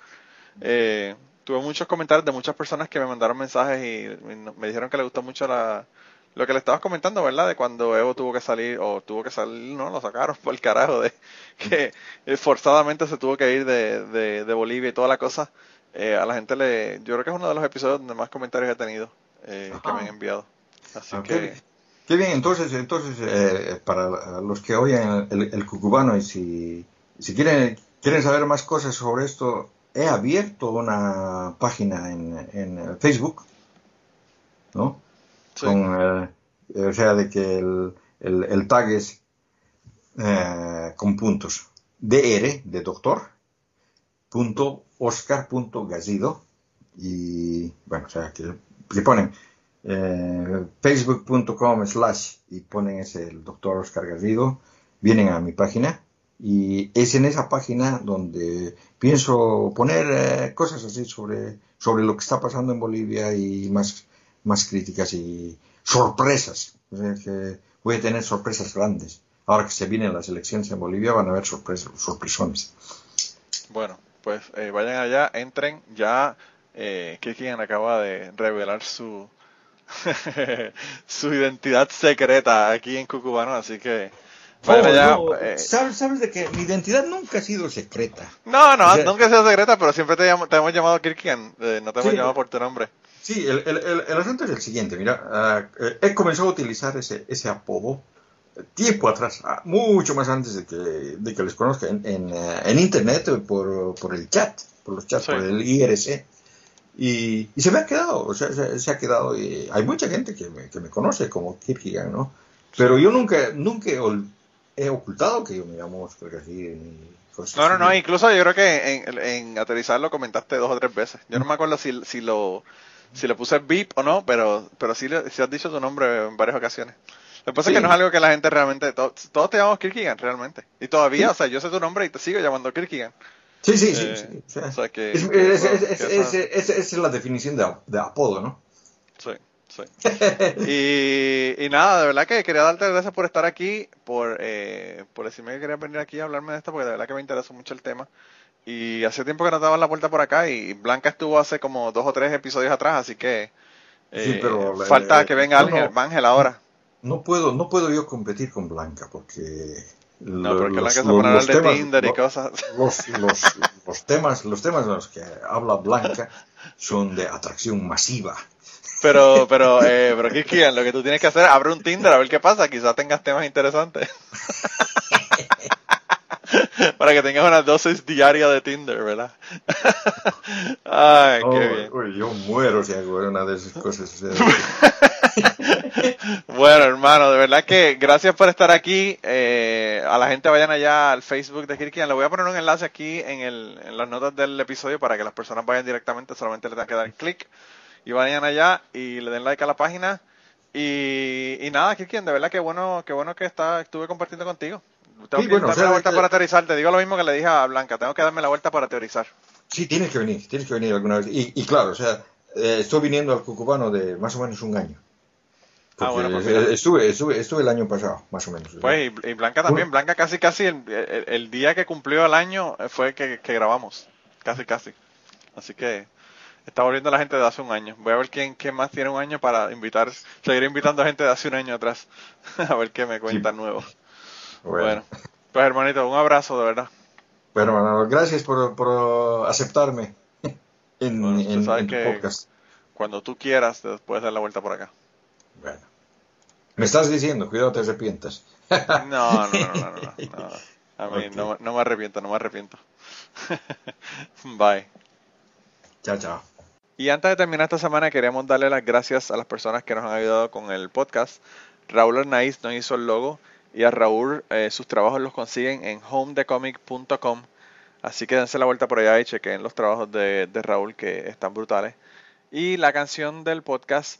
Eh, tuve muchos comentarios de muchas personas que me mandaron mensajes y, me dijeron que les gustó mucho la, lo que le estabas comentando, ¿verdad? De cuando Evo tuvo que salir, o tuvo que salir, no, lo sacaron por el carajo, de que eh, forzadamente se tuvo que ir de, de, de Bolivia y toda la cosa. Eh, a la gente le, yo creo que es uno de los episodios donde más comentarios he tenido eh, que me han enviado. Así Ah, que, qué, bien. Qué bien, entonces, entonces eh, para los que oyen el, el cucubano y si, si quieren, quieren saber más cosas sobre esto, he abierto una página en, en Facebook, ¿no? sí. Con, eh, o sea, de que el, el, el tag es eh, con puntos. DR de doctor, punto Oscar punto y bueno, o sea, que le ponen eh, facebook.com slash y ponen ese el doctor Oscar Garrido, vienen a mi página y es en esa página donde pienso poner eh, cosas así sobre, sobre lo que está pasando en Bolivia y más, más críticas y sorpresas. O sea, que voy a tener sorpresas grandes. Ahora que se vienen las elecciones en Bolivia van a haber sorpresas, sorpresones. Bueno, pues eh, vayan allá, entren. Ya eh, Kirkigan acaba de revelar su su identidad secreta aquí en Cucubano, así que vayan Oh, allá. no, eh, ¿sabes, sabes de que mi identidad nunca ha sido secreta? no, no, o sea- nunca sea secreta, pero siempre te, llamo- te hemos llamado Kirkigan, eh, no te hemos Sí. llamado por tu nombre. Sí, el, el, el, el asunto es el siguiente, mira, eh, he comenzado a utilizar ese, ese apodo tiempo atrás, ah, mucho más antes de que, de que les conozca en, en, eh, en internet eh, por, por el chat, por los chats, Sí. por el IRC. Y, y se me ha quedado, o sea, se, se ha quedado, y hay mucha gente que me, que me conoce como Kierkegaard, ¿no? Pero yo nunca, nunca he, ocultado que yo me llamo Oscar García No, no, no, incluso yo creo que en, en aterrizar lo comentaste dos o tres veces. Yo no me acuerdo si, si lo si le puse beep o no, pero pero sí, sí has dicho tu nombre en varias ocasiones. Lo que pasa es Sí. que no es algo que la gente realmente, to- todos te llamamos Kirkigan realmente. Y todavía, Sí. o sea, yo sé tu nombre y te sigo llamando Kirkigan. Sí, sí, sí. Eh, sí, o sea, o sea que- es- es- es- es- es- es- esa es la definición de, de apodo, ¿no? Sí, sí. y, y nada, de verdad que quería darte las gracias por estar aquí, por, eh, por decirme que querías venir aquí a hablarme de esto, porque de verdad que me interesó mucho el tema. Y hace tiempo que no te daban la vuelta por acá y Blanca estuvo hace como dos o tres episodios atrás, así que Sí, eh, pero la- falta que venga no, Ángel, no. Ángel ahora. No puedo, no puedo yo competir con Blanca porque No, porque los- Blanca se los- hablar los de temas- Tinder y cosas. Los, los, los temas, los temas de los que habla Blanca son de atracción masiva. Pero, pero, eh, pero Kirkigan, lo que tú tienes que hacer es abre un Tinder a ver qué pasa, quizás tengas temas interesantes. Para que tengas una dosis diaria de Tinder, ¿verdad? Ay, qué bien. uy, yo muero si hago una de esas cosas. o sea, Bueno, hermano, de verdad que gracias por estar aquí. Eh, a la gente vayan allá al Facebook de Kirkian. Le voy a poner un enlace aquí en, el, en las notas del episodio para que las personas vayan directamente. Solamente le tengan que dar clic y vayan allá y le den like a la página. Y, y nada, Kirkian, de verdad que bueno, que bueno que está, estuve compartiendo contigo. Tengo Sí, que bueno, o darme sea, la vuelta para teorizar. Te digo lo mismo que le dije a Blanca. Tengo que darme la vuelta para teorizar. sí, tienes que venir, tienes que venir alguna vez. Y, y claro, o sea, eh, estoy viniendo al Cucubano de más o menos un año. Ah, bueno, pues mira. estuve, estuve, estuve el año pasado, más o menos. Pues, y, y Blanca también. Blanca casi, casi el, el- el día que cumplió el año fue que, que grabamos. Casi, casi. Así que está volviendo la gente de hace un año. Voy a ver quién, quién más tiene un año para invitar, seguir invitando a gente de hace un año atrás. a ver qué me cuentan nuevo. Bueno. pues hermanito, un abrazo de verdad. Bueno, Manolo, gracias por, por aceptarme en, Bueno, en- en tu que- podcast. Cuando tú quieras, te puedes dar la vuelta por acá. Bueno. Me estás diciendo, cuidado, te arrepientas. No, no, no, no, no. A mí Ok. no, no me arrepiento, no me arrepiento. Bye. Chao, chao. Y antes de terminar esta semana queríamos darle las gracias a las personas que nos han ayudado con el podcast. Raúl Arnaiz nos hizo el logo y a Raúl eh, sus trabajos los consiguen en homedecomic.com. Así que dense la vuelta por allá y chequen los trabajos de, de Raúl que están brutales. Y la canción del podcast